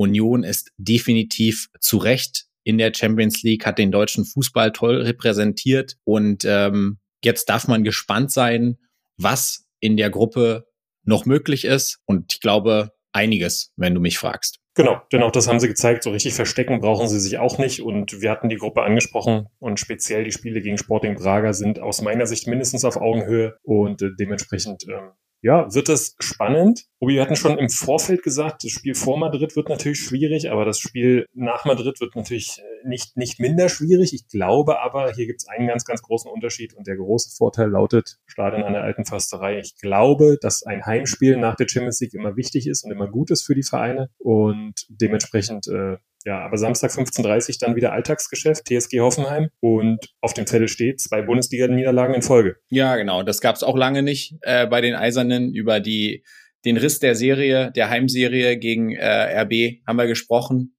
Union ist definitiv zu Recht in der Champions League, hat den deutschen Fußball toll repräsentiert und ähm, jetzt darf man gespannt sein, was in der Gruppe noch möglich ist. Und ich glaube, einiges, wenn du mich fragst. Genau, denn auch das haben sie gezeigt. So richtig verstecken brauchen sie sich auch nicht. Und wir hatten die Gruppe angesprochen und speziell die Spiele gegen Sporting Braga sind aus meiner Sicht mindestens auf Augenhöhe und äh, dementsprechend ähm, ja, wird es spannend. Obi, wir hatten schon im Vorfeld gesagt, das Spiel vor Madrid wird natürlich schwierig, aber das Spiel nach Madrid wird natürlich äh, nicht, nicht minder schwierig. Ich glaube aber, hier gibt es einen ganz, ganz großen Unterschied und der große Vorteil lautet Stadion an der alten Försterei. Ich glaube, dass ein Heimspiel nach der Champions League immer wichtig ist und immer gut ist für die Vereine und dementsprechend äh, ja, aber Samstag 15.30 dann wieder Alltagsgeschäft, TSG Hoffenheim und auf dem Zettel steht zwei Bundesliga-Niederlagen in Folge. Ja, genau. Das gab es auch lange nicht äh, bei den Eisernen. Über die den Riss der Serie, der Heimserie gegen äh, RB haben wir gesprochen.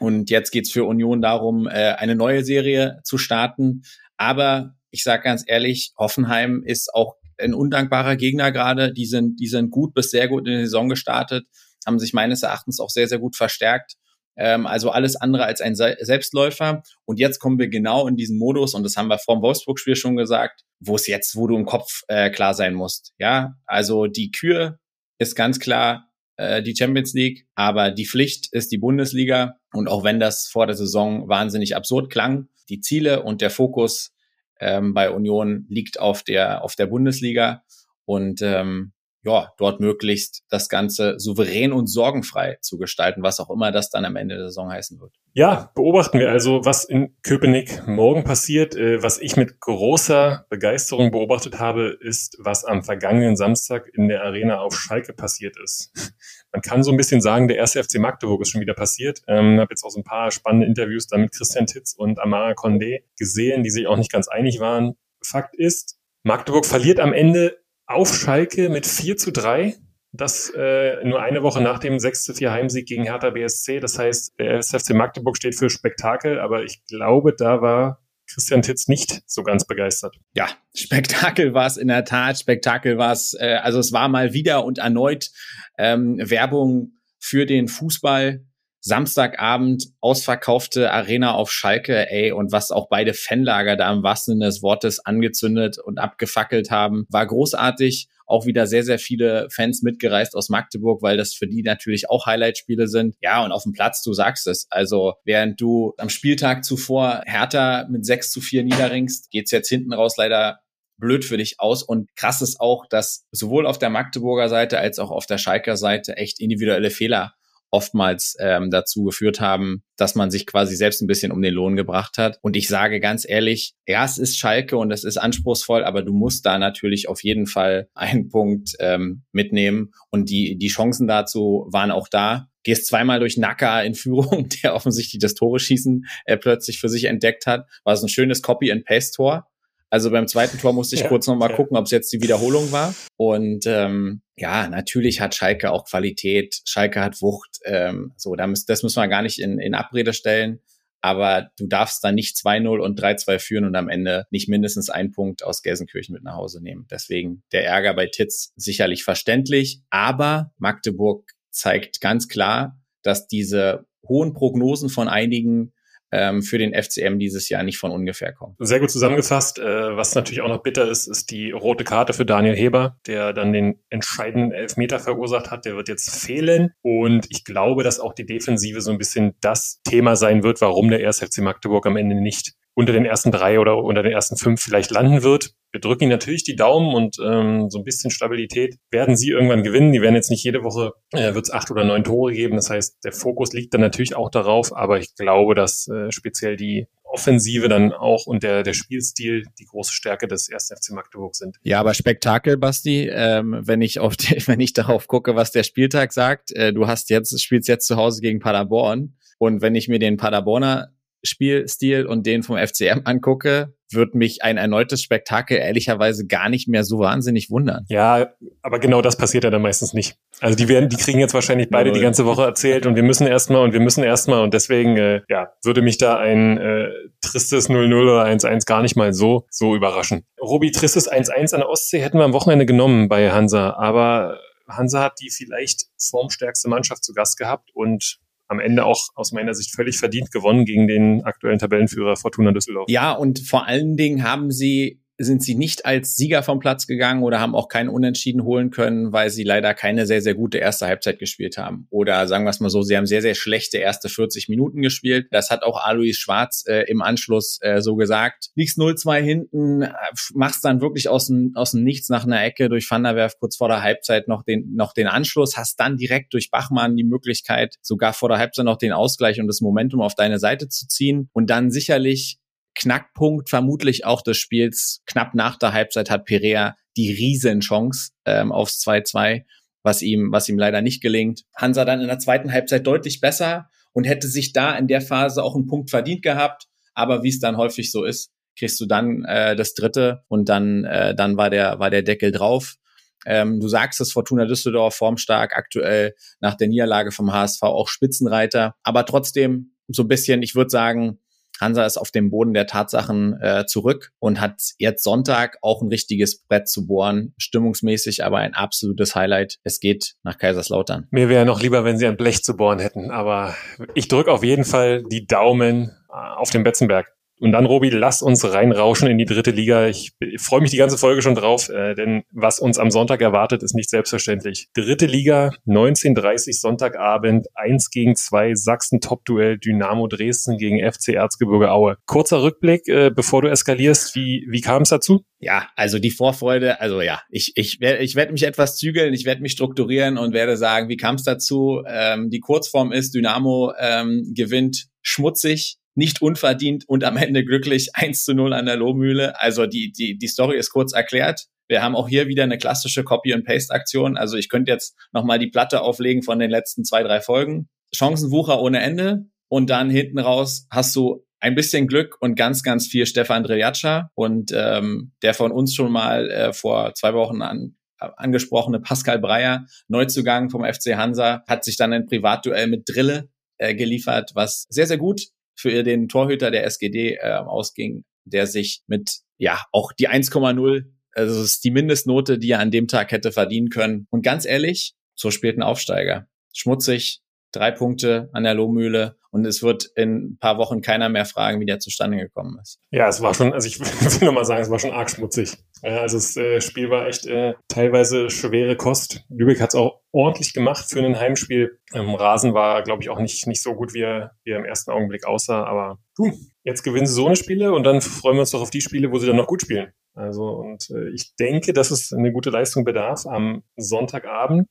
Und jetzt geht's für Union darum, äh, eine neue Serie zu starten. Aber ich sage ganz ehrlich, Hoffenheim ist auch ein undankbarer Gegner gerade. Die sind, die sind gut bis sehr gut in die Saison gestartet, haben sich meines Erachtens auch sehr, sehr gut verstärkt Ähm, also alles andere als ein Selbstläufer. Und jetzt kommen wir genau in diesen Modus, und das haben wir vor dem Wolfsburg-Spiel schon gesagt, wo es jetzt, wo du im Kopf äh, klar sein musst. Ja, also die Kür ist ganz klar äh, die Champions League, aber die Pflicht ist die Bundesliga. Und auch wenn das vor der Saison wahnsinnig absurd klang, die Ziele und der Fokus ähm, bei Union liegt auf der auf der Bundesliga. Und ähm, ja, dort möglichst das Ganze souverän und sorgenfrei zu gestalten, was auch immer das dann am Ende der Saison heißen wird. Ja, beobachten wir also, was in Köpenick morgen passiert. Äh, was ich mit großer Begeisterung beobachtet habe, ist, was am vergangenen Samstag in der Arena auf Schalke passiert ist. [laughs] Man kann so ein bisschen sagen, der erste FC Magdeburg ist schon wieder passiert. Ähm, habe jetzt auch so ein paar spannende Interviews da mit Christian Titz und Amara Condé gesehen, die sich auch nicht ganz einig waren. Fakt ist, Magdeburg verliert am Ende auf Schalke mit 4 zu 3. Das äh, nur eine Woche nach dem 6 zu 4 Heimsieg gegen Hertha BSC. Das heißt, der SFC Magdeburg steht für Spektakel, aber ich glaube, da war Christian Titz nicht so ganz begeistert. Ja, Spektakel war es in der Tat. Spektakel war es. Äh, also es war mal wieder und erneut ähm, Werbung für den Fußball. Samstagabend ausverkaufte Arena auf Schalke, ey, und was auch beide Fanlager da im wahrsten Sinne des Wortes angezündet und abgefackelt haben, war großartig. Auch wieder sehr, sehr viele Fans mitgereist aus Magdeburg, weil das für die natürlich auch Highlight-Spiele sind. Ja, und auf dem Platz, du sagst es. Also, während du am Spieltag zuvor Hertha mit 6 zu 4 niederringst, geht's jetzt hinten raus leider blöd für dich aus. Und krass ist auch, dass sowohl auf der Magdeburger Seite als auch auf der Schalker Seite echt individuelle Fehler oftmals ähm, dazu geführt haben, dass man sich quasi selbst ein bisschen um den Lohn gebracht hat. Und ich sage ganz ehrlich, ja, es ist Schalke und es ist anspruchsvoll, aber du musst da natürlich auf jeden Fall einen Punkt ähm, mitnehmen. Und die, die Chancen dazu waren auch da. Gehst zweimal durch Nacker in Führung, [laughs] der offensichtlich das Tore schießen äh, plötzlich für sich entdeckt hat. War es ein schönes Copy-and-Paste-Tor. Also beim zweiten Tor musste ich ja, kurz noch mal ja. gucken, ob es jetzt die Wiederholung war. Und ähm, ja, natürlich hat Schalke auch Qualität. Schalke hat Wucht. Ähm, so, da müssen, das müssen wir gar nicht in, in Abrede stellen. Aber du darfst dann nicht 2-0 und 3-2 führen und am Ende nicht mindestens einen Punkt aus Gelsenkirchen mit nach Hause nehmen. Deswegen der Ärger bei Titz sicherlich verständlich. Aber Magdeburg zeigt ganz klar, dass diese hohen Prognosen von einigen ähm, für den FCM dieses Jahr nicht von ungefähr kommen. Sehr gut zusammengefasst. Äh, was natürlich auch noch bitter ist, ist die rote Karte für Daniel Heber, der dann den entscheidenden Elfmeter verursacht hat. Der wird jetzt fehlen. Und ich glaube, dass auch die Defensive so ein bisschen das Thema sein wird, warum der 1. FC Magdeburg am Ende nicht unter den ersten drei oder unter den ersten fünf vielleicht landen wird. Wir drücken ihnen natürlich die Daumen und ähm, so ein bisschen Stabilität werden sie irgendwann gewinnen. Die werden jetzt nicht jede Woche, äh, wird es acht oder neun Tore geben. Das heißt, der Fokus liegt dann natürlich auch darauf, aber ich glaube, dass äh, speziell die Offensive dann auch und der, der Spielstil die große Stärke des 1. FC Magdeburg sind. Ja, aber Spektakel, Basti, ähm, wenn ich auf die, [laughs] wenn ich darauf gucke, was der Spieltag sagt, äh, du hast jetzt, spielst jetzt zu Hause gegen Paderborn und wenn ich mir den Paderborner Spielstil und den vom FCM angucke, wird mich ein erneutes Spektakel ehrlicherweise gar nicht mehr so wahnsinnig wundern. Ja, aber genau das passiert ja dann meistens nicht. Also die werden, die kriegen jetzt wahrscheinlich beide die ganze Woche erzählt und wir müssen erstmal und wir müssen erstmal und deswegen, äh, ja, würde mich da ein äh, tristes 0-0 oder 1-1 gar nicht mal so, so überraschen. Robi, tristes 1-1 an der Ostsee hätten wir am Wochenende genommen bei Hansa, aber Hansa hat die vielleicht formstärkste Mannschaft zu Gast gehabt und am Ende auch aus meiner Sicht völlig verdient gewonnen gegen den aktuellen Tabellenführer Fortuna Düsseldorf. Ja, und vor allen Dingen haben sie sind sie nicht als Sieger vom Platz gegangen oder haben auch keinen Unentschieden holen können, weil sie leider keine sehr, sehr gute erste Halbzeit gespielt haben. Oder sagen wir es mal so, sie haben sehr, sehr schlechte erste 40 Minuten gespielt. Das hat auch Alois Schwarz äh, im Anschluss äh, so gesagt. Liegst 0-2 hinten, machst dann wirklich aus dem, aus dem Nichts nach einer Ecke durch Vanderwerf kurz vor der Halbzeit noch den, noch den Anschluss, hast dann direkt durch Bachmann die Möglichkeit, sogar vor der Halbzeit noch den Ausgleich und das Momentum auf deine Seite zu ziehen und dann sicherlich Knackpunkt vermutlich auch des Spiels. Knapp nach der Halbzeit hat Perea die Riesenchance ähm, aufs 2-2, was ihm, was ihm leider nicht gelingt. Hansa dann in der zweiten Halbzeit deutlich besser und hätte sich da in der Phase auch einen Punkt verdient gehabt. Aber wie es dann häufig so ist, kriegst du dann äh, das dritte und dann, äh, dann war der, war der Deckel drauf. Ähm, du sagst es, Fortuna Düsseldorf formstark, aktuell nach der Niederlage vom HSV auch Spitzenreiter. Aber trotzdem so ein bisschen, ich würde sagen, Hansa ist auf dem Boden der Tatsachen äh, zurück und hat jetzt Sonntag auch ein richtiges Brett zu bohren, stimmungsmäßig aber ein absolutes Highlight. Es geht nach Kaiserslautern. Mir wäre noch lieber, wenn sie ein Blech zu bohren hätten, aber ich drücke auf jeden Fall die Daumen äh, auf den Betzenberg. Und dann, Robi, lass uns reinrauschen in die dritte Liga. Ich freue mich die ganze Folge schon drauf, äh, denn was uns am Sonntag erwartet, ist nicht selbstverständlich. Dritte Liga, 19.30 Sonntagabend, 1 gegen 2, Sachsen-Top-Duell, Dynamo Dresden gegen FC Erzgebirge Aue. Kurzer Rückblick, äh, bevor du eskalierst, wie, wie kam es dazu? Ja, also die Vorfreude, also ja, ich, ich werde ich werd mich etwas zügeln, ich werde mich strukturieren und werde sagen, wie kam es dazu? Ähm, die Kurzform ist, Dynamo ähm, gewinnt schmutzig nicht unverdient und am Ende glücklich [laughs] 1 zu 0 an der Lohmühle. Also die, die, die Story ist kurz erklärt. Wir haben auch hier wieder eine klassische Copy-and-Paste-Aktion. Also ich könnte jetzt nochmal die Platte auflegen von den letzten zwei, drei Folgen. Chancenwucher ohne Ende. Und dann hinten raus hast du ein bisschen Glück und ganz, ganz viel Stefan Drejaccia und ähm, der von uns schon mal äh, vor zwei Wochen an, angesprochene Pascal Breyer, Neuzugang vom FC Hansa, hat sich dann ein Privatduell mit Drille äh, geliefert, was sehr, sehr gut für den Torhüter der SGD äh, ausging, der sich mit ja auch die 1,0, also das ist die Mindestnote, die er an dem Tag hätte verdienen können. Und ganz ehrlich, so späten Aufsteiger. Schmutzig, drei Punkte an der Lohmühle und es wird in ein paar Wochen keiner mehr fragen, wie der zustande gekommen ist. Ja, es war schon, also ich [laughs] will nur mal sagen, es war schon arg schmutzig. Also das äh, Spiel war echt äh, teilweise schwere Kost. Lübeck hat es auch ordentlich gemacht für ein Heimspiel. Ähm, Rasen war, glaube ich, auch nicht, nicht so gut, wie er, wie er im ersten Augenblick aussah. Aber du, jetzt gewinnen sie so eine Spiele und dann freuen wir uns doch auf die Spiele, wo sie dann noch gut spielen. Also und äh, ich denke, dass es eine gute Leistung bedarf am Sonntagabend,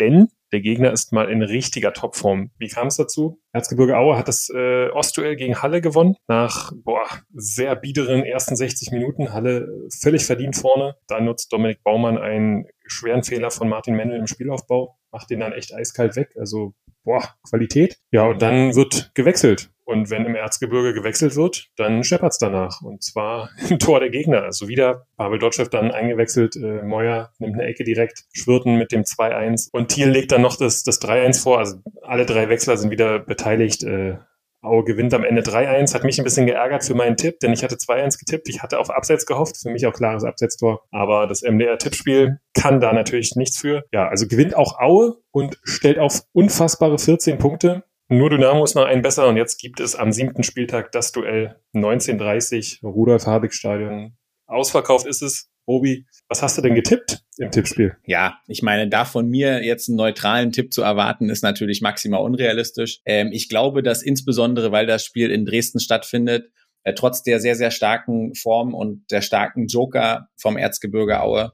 denn der Gegner ist mal in richtiger Topform. Wie kam es dazu? Erzgebirge Aue hat das äh, Ostduell gegen Halle gewonnen. Nach boah, sehr biederen ersten 60 Minuten. Halle völlig verdient vorne. Da nutzt Dominik Baumann einen schweren Fehler von Martin Mendel im Spielaufbau. Macht den dann echt eiskalt weg. Also, boah, Qualität. Ja, und dann wird gewechselt. Und wenn im Erzgebirge gewechselt wird, dann scheppert's danach. Und zwar [laughs] im Tor der Gegner. Also wieder Pavel Dotschew dann eingewechselt. Äh, Meuer nimmt eine Ecke direkt. Schwirten mit dem 2-1. Und Thiel legt dann noch das, das 3-1 vor. Also alle drei Wechsler sind wieder beteiligt. Äh, Aue gewinnt am Ende 3-1. Hat mich ein bisschen geärgert für meinen Tipp, denn ich hatte 2-1 getippt. Ich hatte auf Abseits gehofft. Für mich auch klares Absetztor. Aber das MDR-Tippspiel kann da natürlich nichts für. Ja, also gewinnt auch Aue und stellt auf unfassbare 14 Punkte. Nur Dynamo ist noch ein besser und jetzt gibt es am siebten Spieltag das Duell 1930 Rudolf-Habig-Stadion. Ausverkauft ist es. Robi, was hast du denn getippt im Tippspiel? Ja, ich meine, da von mir jetzt einen neutralen Tipp zu erwarten, ist natürlich maximal unrealistisch. Ähm, ich glaube, dass insbesondere, weil das Spiel in Dresden stattfindet, äh, trotz der sehr, sehr starken Form und der starken Joker vom Erzgebirge Aue,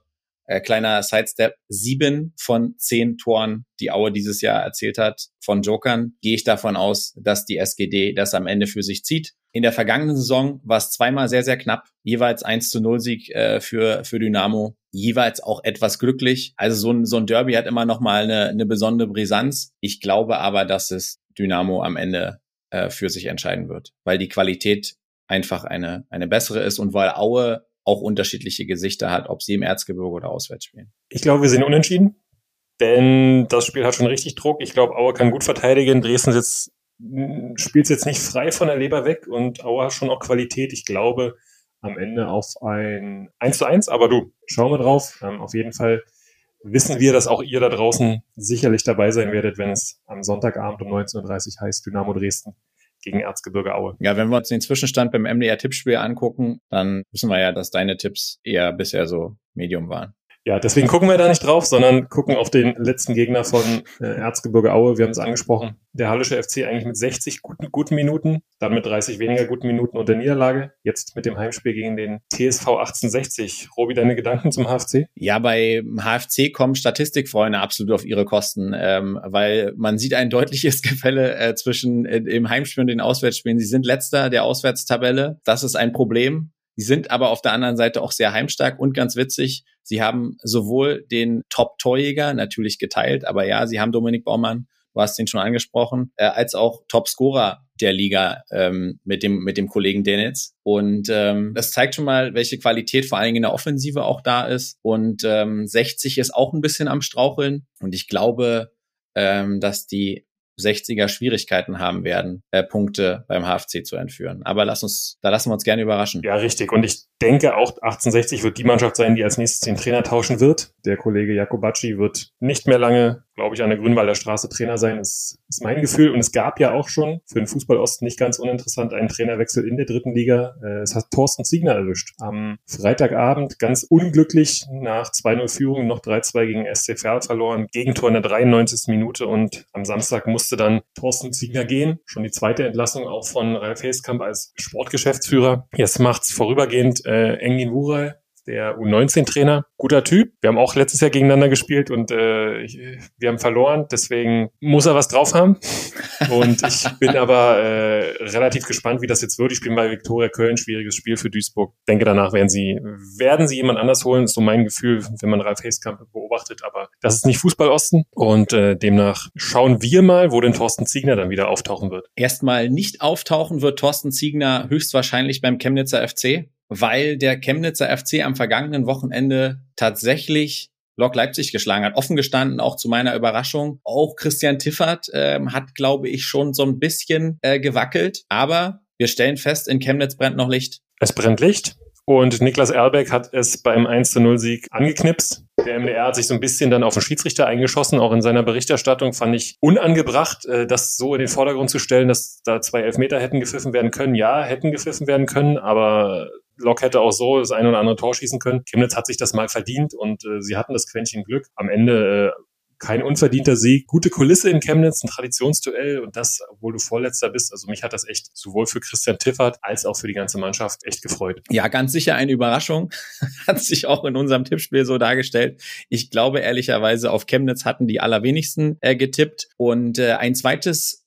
äh, kleiner Sidestep, sieben von zehn Toren, die Aue dieses Jahr erzählt hat, von Jokern, gehe ich davon aus, dass die SGD das am Ende für sich zieht. In der vergangenen Saison war es zweimal sehr, sehr knapp. Jeweils 1 zu 0 Sieg äh, für, für Dynamo. Jeweils auch etwas glücklich. Also so ein, so ein Derby hat immer noch mal eine, eine besondere Brisanz. Ich glaube aber, dass es Dynamo am Ende äh, für sich entscheiden wird, weil die Qualität einfach eine, eine bessere ist und weil Aue auch unterschiedliche Gesichter hat, ob sie im Erzgebirge oder auswärts spielen. Ich glaube, wir sind unentschieden, denn das Spiel hat schon richtig Druck. Ich glaube, Aue kann gut verteidigen. Dresden sitzt, spielt jetzt nicht frei von der Leber weg und Aue hat schon auch Qualität. Ich glaube am Ende auf ein 1 zu 1, aber du, schauen wir drauf. Ähm, auf jeden Fall wissen wir, dass auch ihr da draußen sicherlich dabei sein werdet, wenn es am Sonntagabend um 19.30 Uhr heißt Dynamo Dresden gegen Erzgebirge Aue. Ja, wenn wir uns den Zwischenstand beim MDR-Tippspiel angucken, dann wissen wir ja, dass deine Tipps eher bisher so Medium waren. Ja, deswegen gucken wir da nicht drauf, sondern gucken auf den letzten Gegner von äh, Erzgebirge Aue. Wir haben es angesprochen. Der Hallische FC eigentlich mit 60 guten, guten Minuten, dann mit 30 weniger guten Minuten und der Niederlage. Jetzt mit dem Heimspiel gegen den TSV 1860. Robi, deine Gedanken zum HFC? Ja, bei HFC kommen Statistikfreunde absolut auf ihre Kosten, ähm, weil man sieht ein deutliches [laughs] Gefälle äh, zwischen äh, im Heimspiel und den Auswärtsspielen. Sie sind letzter der Auswärtstabelle. Das ist ein Problem. Sie sind aber auf der anderen Seite auch sehr heimstark und ganz witzig. Sie haben sowohl den Top-Torjäger natürlich geteilt, aber ja, sie haben Dominik Baumann, du hast ihn schon angesprochen, äh, als auch Top-Scorer der Liga ähm, mit dem mit dem Kollegen Denitz. Und ähm, das zeigt schon mal, welche Qualität vor allen Dingen in der Offensive auch da ist. Und ähm, 60 ist auch ein bisschen am straucheln. Und ich glaube, ähm, dass die 60er Schwierigkeiten haben werden, äh, Punkte beim HFC zu entführen. Aber lass uns, da lassen wir uns gerne überraschen. Ja, richtig. Und ich denke auch 1860 wird die Mannschaft sein, die als nächstes den Trainer tauschen wird. Der Kollege Jakobacci wird nicht mehr lange, glaube ich, an der Grünwalder Straße Trainer sein. Das ist mein Gefühl. Und es gab ja auch schon für den Fußball Osten nicht ganz uninteressant einen Trainerwechsel in der dritten Liga. Äh, es hat Thorsten Ziegner erwischt. Am Freitagabend ganz unglücklich nach 2-0 Führung noch 3-2 gegen SC Verl verloren. Gegentor in der 93. Minute und am Samstag musste dann Thorsten Ziegner gehen. Schon die zweite Entlassung auch von Ralf Heeskamp als Sportgeschäftsführer. Jetzt macht's vorübergehend äh, Engin Wuray der U19-Trainer. Guter Typ. Wir haben auch letztes Jahr gegeneinander gespielt und äh, wir haben verloren. Deswegen muss er was drauf haben. Und ich [laughs] bin aber äh, relativ gespannt, wie das jetzt wird. Ich bin bei Viktoria Köln. Schwieriges Spiel für Duisburg. Denke danach werden sie, werden sie jemand anders holen. Ist so mein Gefühl, wenn man Ralf Heeskamp beobachtet. Aber das ist nicht Fußball-Osten. Und äh, demnach schauen wir mal, wo denn Thorsten Ziegner dann wieder auftauchen wird. Erstmal nicht auftauchen wird Thorsten Ziegner höchstwahrscheinlich beim Chemnitzer FC weil der Chemnitzer FC am vergangenen Wochenende tatsächlich Lok Leipzig geschlagen hat. Offen gestanden, auch zu meiner Überraschung. Auch Christian Tiffert ähm, hat, glaube ich, schon so ein bisschen äh, gewackelt. Aber wir stellen fest, in Chemnitz brennt noch Licht. Es brennt Licht. Und Niklas Erbeck hat es beim 1-0-Sieg angeknipst. Der MDR hat sich so ein bisschen dann auf den Schiedsrichter eingeschossen. Auch in seiner Berichterstattung fand ich unangebracht, äh, das so in den Vordergrund zu stellen, dass da zwei Elfmeter hätten gepfiffen werden können. Ja, hätten gepfiffen werden können, aber Lok hätte auch so das ein oder andere Tor schießen können. Chemnitz hat sich das mal verdient und äh, sie hatten das Quäntchen Glück. Am Ende äh, kein unverdienter Sieg, gute Kulisse in Chemnitz, ein Traditionsduell und das, obwohl du Vorletzter bist. Also mich hat das echt sowohl für Christian Tiffert als auch für die ganze Mannschaft echt gefreut. Ja, ganz sicher eine Überraschung. [laughs] hat sich auch in unserem Tippspiel so dargestellt. Ich glaube ehrlicherweise, auf Chemnitz hatten die allerwenigsten äh, getippt. Und äh, ein zweites,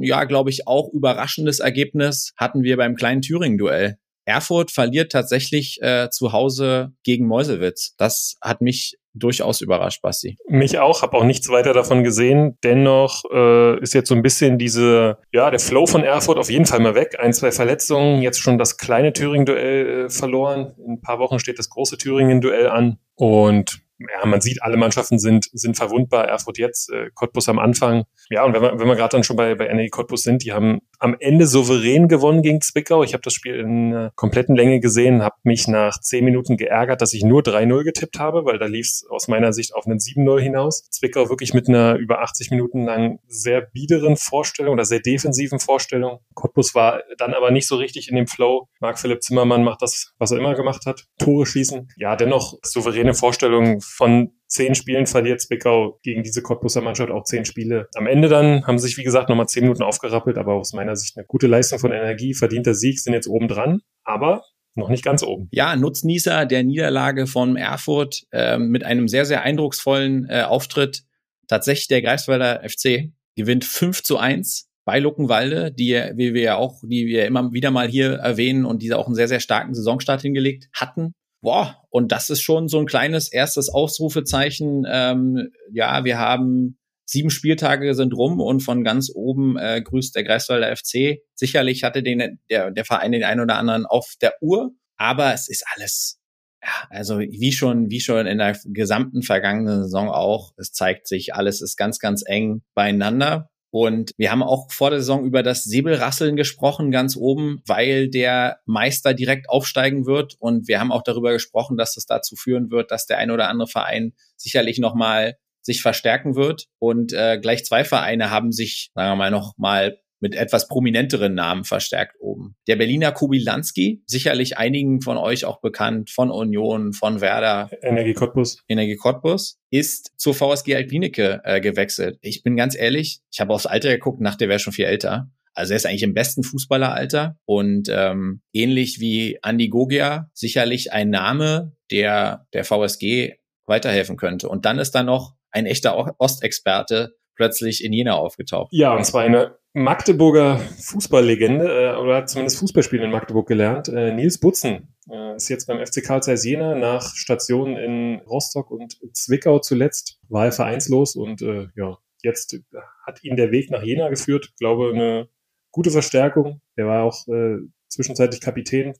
ja, glaube ich, auch überraschendes Ergebnis hatten wir beim kleinen Thüringen-Duell. Erfurt verliert tatsächlich äh, zu Hause gegen Meuselwitz. Das hat mich durchaus überrascht, Basti. Mich auch, habe auch nichts weiter davon gesehen. Dennoch äh, ist jetzt so ein bisschen diese, ja, der Flow von Erfurt auf jeden Fall mal weg. Ein, zwei Verletzungen, jetzt schon das kleine Thüringen-Duell äh, verloren. In ein paar Wochen steht das große Thüringen-Duell an. Und ja, man sieht, alle Mannschaften sind, sind verwundbar. Erfurt jetzt, äh, Cottbus am Anfang. Ja, und wenn wir, wenn wir gerade dann schon bei, bei NRG Cottbus sind, die haben am Ende souverän gewonnen gegen Zwickau. Ich habe das Spiel in äh, kompletten Länge gesehen, habe mich nach zehn Minuten geärgert, dass ich nur 3-0 getippt habe, weil da lief es aus meiner Sicht auf einen 7-0 hinaus. Zwickau wirklich mit einer über 80 Minuten lang sehr biederen Vorstellung oder sehr defensiven Vorstellung. Cottbus war dann aber nicht so richtig in dem Flow. Marc Philipp Zimmermann macht das, was er immer gemacht hat. Tore schießen. Ja, dennoch souveräne Vorstellung von zehn Spielen verliert Zwickau gegen diese Cottbuser Mannschaft auch zehn Spiele. Am Ende dann haben sich, wie gesagt, nochmal zehn Minuten aufgerappelt, aber aus meiner Sicht eine gute Leistung von Energie, verdienter Sieg, sind jetzt oben dran, aber noch nicht ganz oben. Ja, Nutznießer der Niederlage von Erfurt äh, mit einem sehr, sehr eindrucksvollen äh, Auftritt. Tatsächlich der Greifswalder FC gewinnt 5 zu 1 bei Luckenwalde, die, wie wir ja auch, die wir immer wieder mal hier erwähnen und die auch einen sehr, sehr starken Saisonstart hingelegt hatten. Boah, und das ist schon so ein kleines erstes Ausrufezeichen. Ähm, ja, wir haben sieben Spieltage sind rum und von ganz oben äh, grüßt der Greifswalder FC. Sicherlich hatte den, der, der Verein den einen oder anderen auf der Uhr, aber es ist alles, ja, also wie schon, wie schon in der gesamten vergangenen Saison auch, es zeigt sich, alles ist ganz, ganz eng beieinander. Und wir haben auch vor der Saison über das Säbelrasseln gesprochen, ganz oben, weil der Meister direkt aufsteigen wird. Und wir haben auch darüber gesprochen, dass das dazu führen wird, dass der ein oder andere Verein sicherlich nochmal sich verstärken wird. Und äh, gleich zwei Vereine haben sich, sagen wir mal, noch mal mit etwas prominenteren Namen verstärkt oben. Der Berliner Kubilanski, sicherlich einigen von euch auch bekannt, von Union, von Werder. Energie Cottbus. Energie Cottbus ist zur VSG Alpinike äh, gewechselt. Ich bin ganz ehrlich, ich habe aufs Alter geguckt, nach der wäre schon viel älter. Also er ist eigentlich im besten Fußballeralter und ähm, ähnlich wie Andy Gogia sicherlich ein Name, der der VSG weiterhelfen könnte. Und dann ist da noch ein echter Ostexperte plötzlich in Jena aufgetaucht. Ja, und zwar eine Magdeburger Fußballlegende äh, oder hat zumindest Fußballspielen in Magdeburg gelernt. Äh, Nils Butzen äh, ist jetzt beim FC Karl Zeiss Jena nach Stationen in Rostock und Zwickau zuletzt, war er vereinslos und äh, ja, jetzt hat ihn der Weg nach Jena geführt. Ich glaube, eine gute Verstärkung. Er war auch äh, zwischenzeitlich Kapitän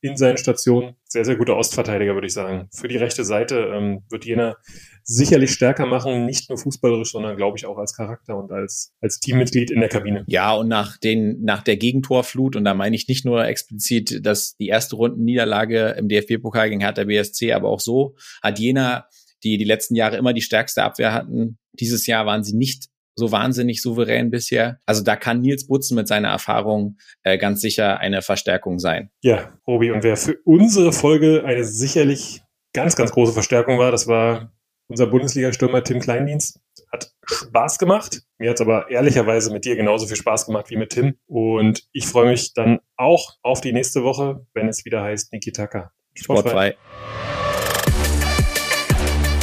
in seinen Stationen. Sehr, sehr guter Ostverteidiger, würde ich sagen. Für die rechte Seite ähm, wird Jena sicherlich stärker machen, nicht nur fußballerisch, sondern glaube ich auch als Charakter und als, als Teammitglied in der Kabine. Ja, und nach den, nach der Gegentorflut, und da meine ich nicht nur explizit, dass die erste Rundenniederlage im DFB-Pokal gegen Hertha BSC, aber auch so hat Jena, die die letzten Jahre immer die stärkste Abwehr hatten, dieses Jahr waren sie nicht so wahnsinnig souverän bisher. Also da kann Nils Butzen mit seiner Erfahrung äh, ganz sicher eine Verstärkung sein. Ja, Robi, und wer für unsere Folge eine sicherlich ganz, ganz große Verstärkung war, das war unser Bundesliga-Stürmer Tim Kleindienst. Hat Spaß gemacht. Mir hat es aber ehrlicherweise mit dir genauso viel Spaß gemacht wie mit Tim. Und ich freue mich dann auch auf die nächste Woche, wenn es wieder heißt Niki Taka. Sportfrei.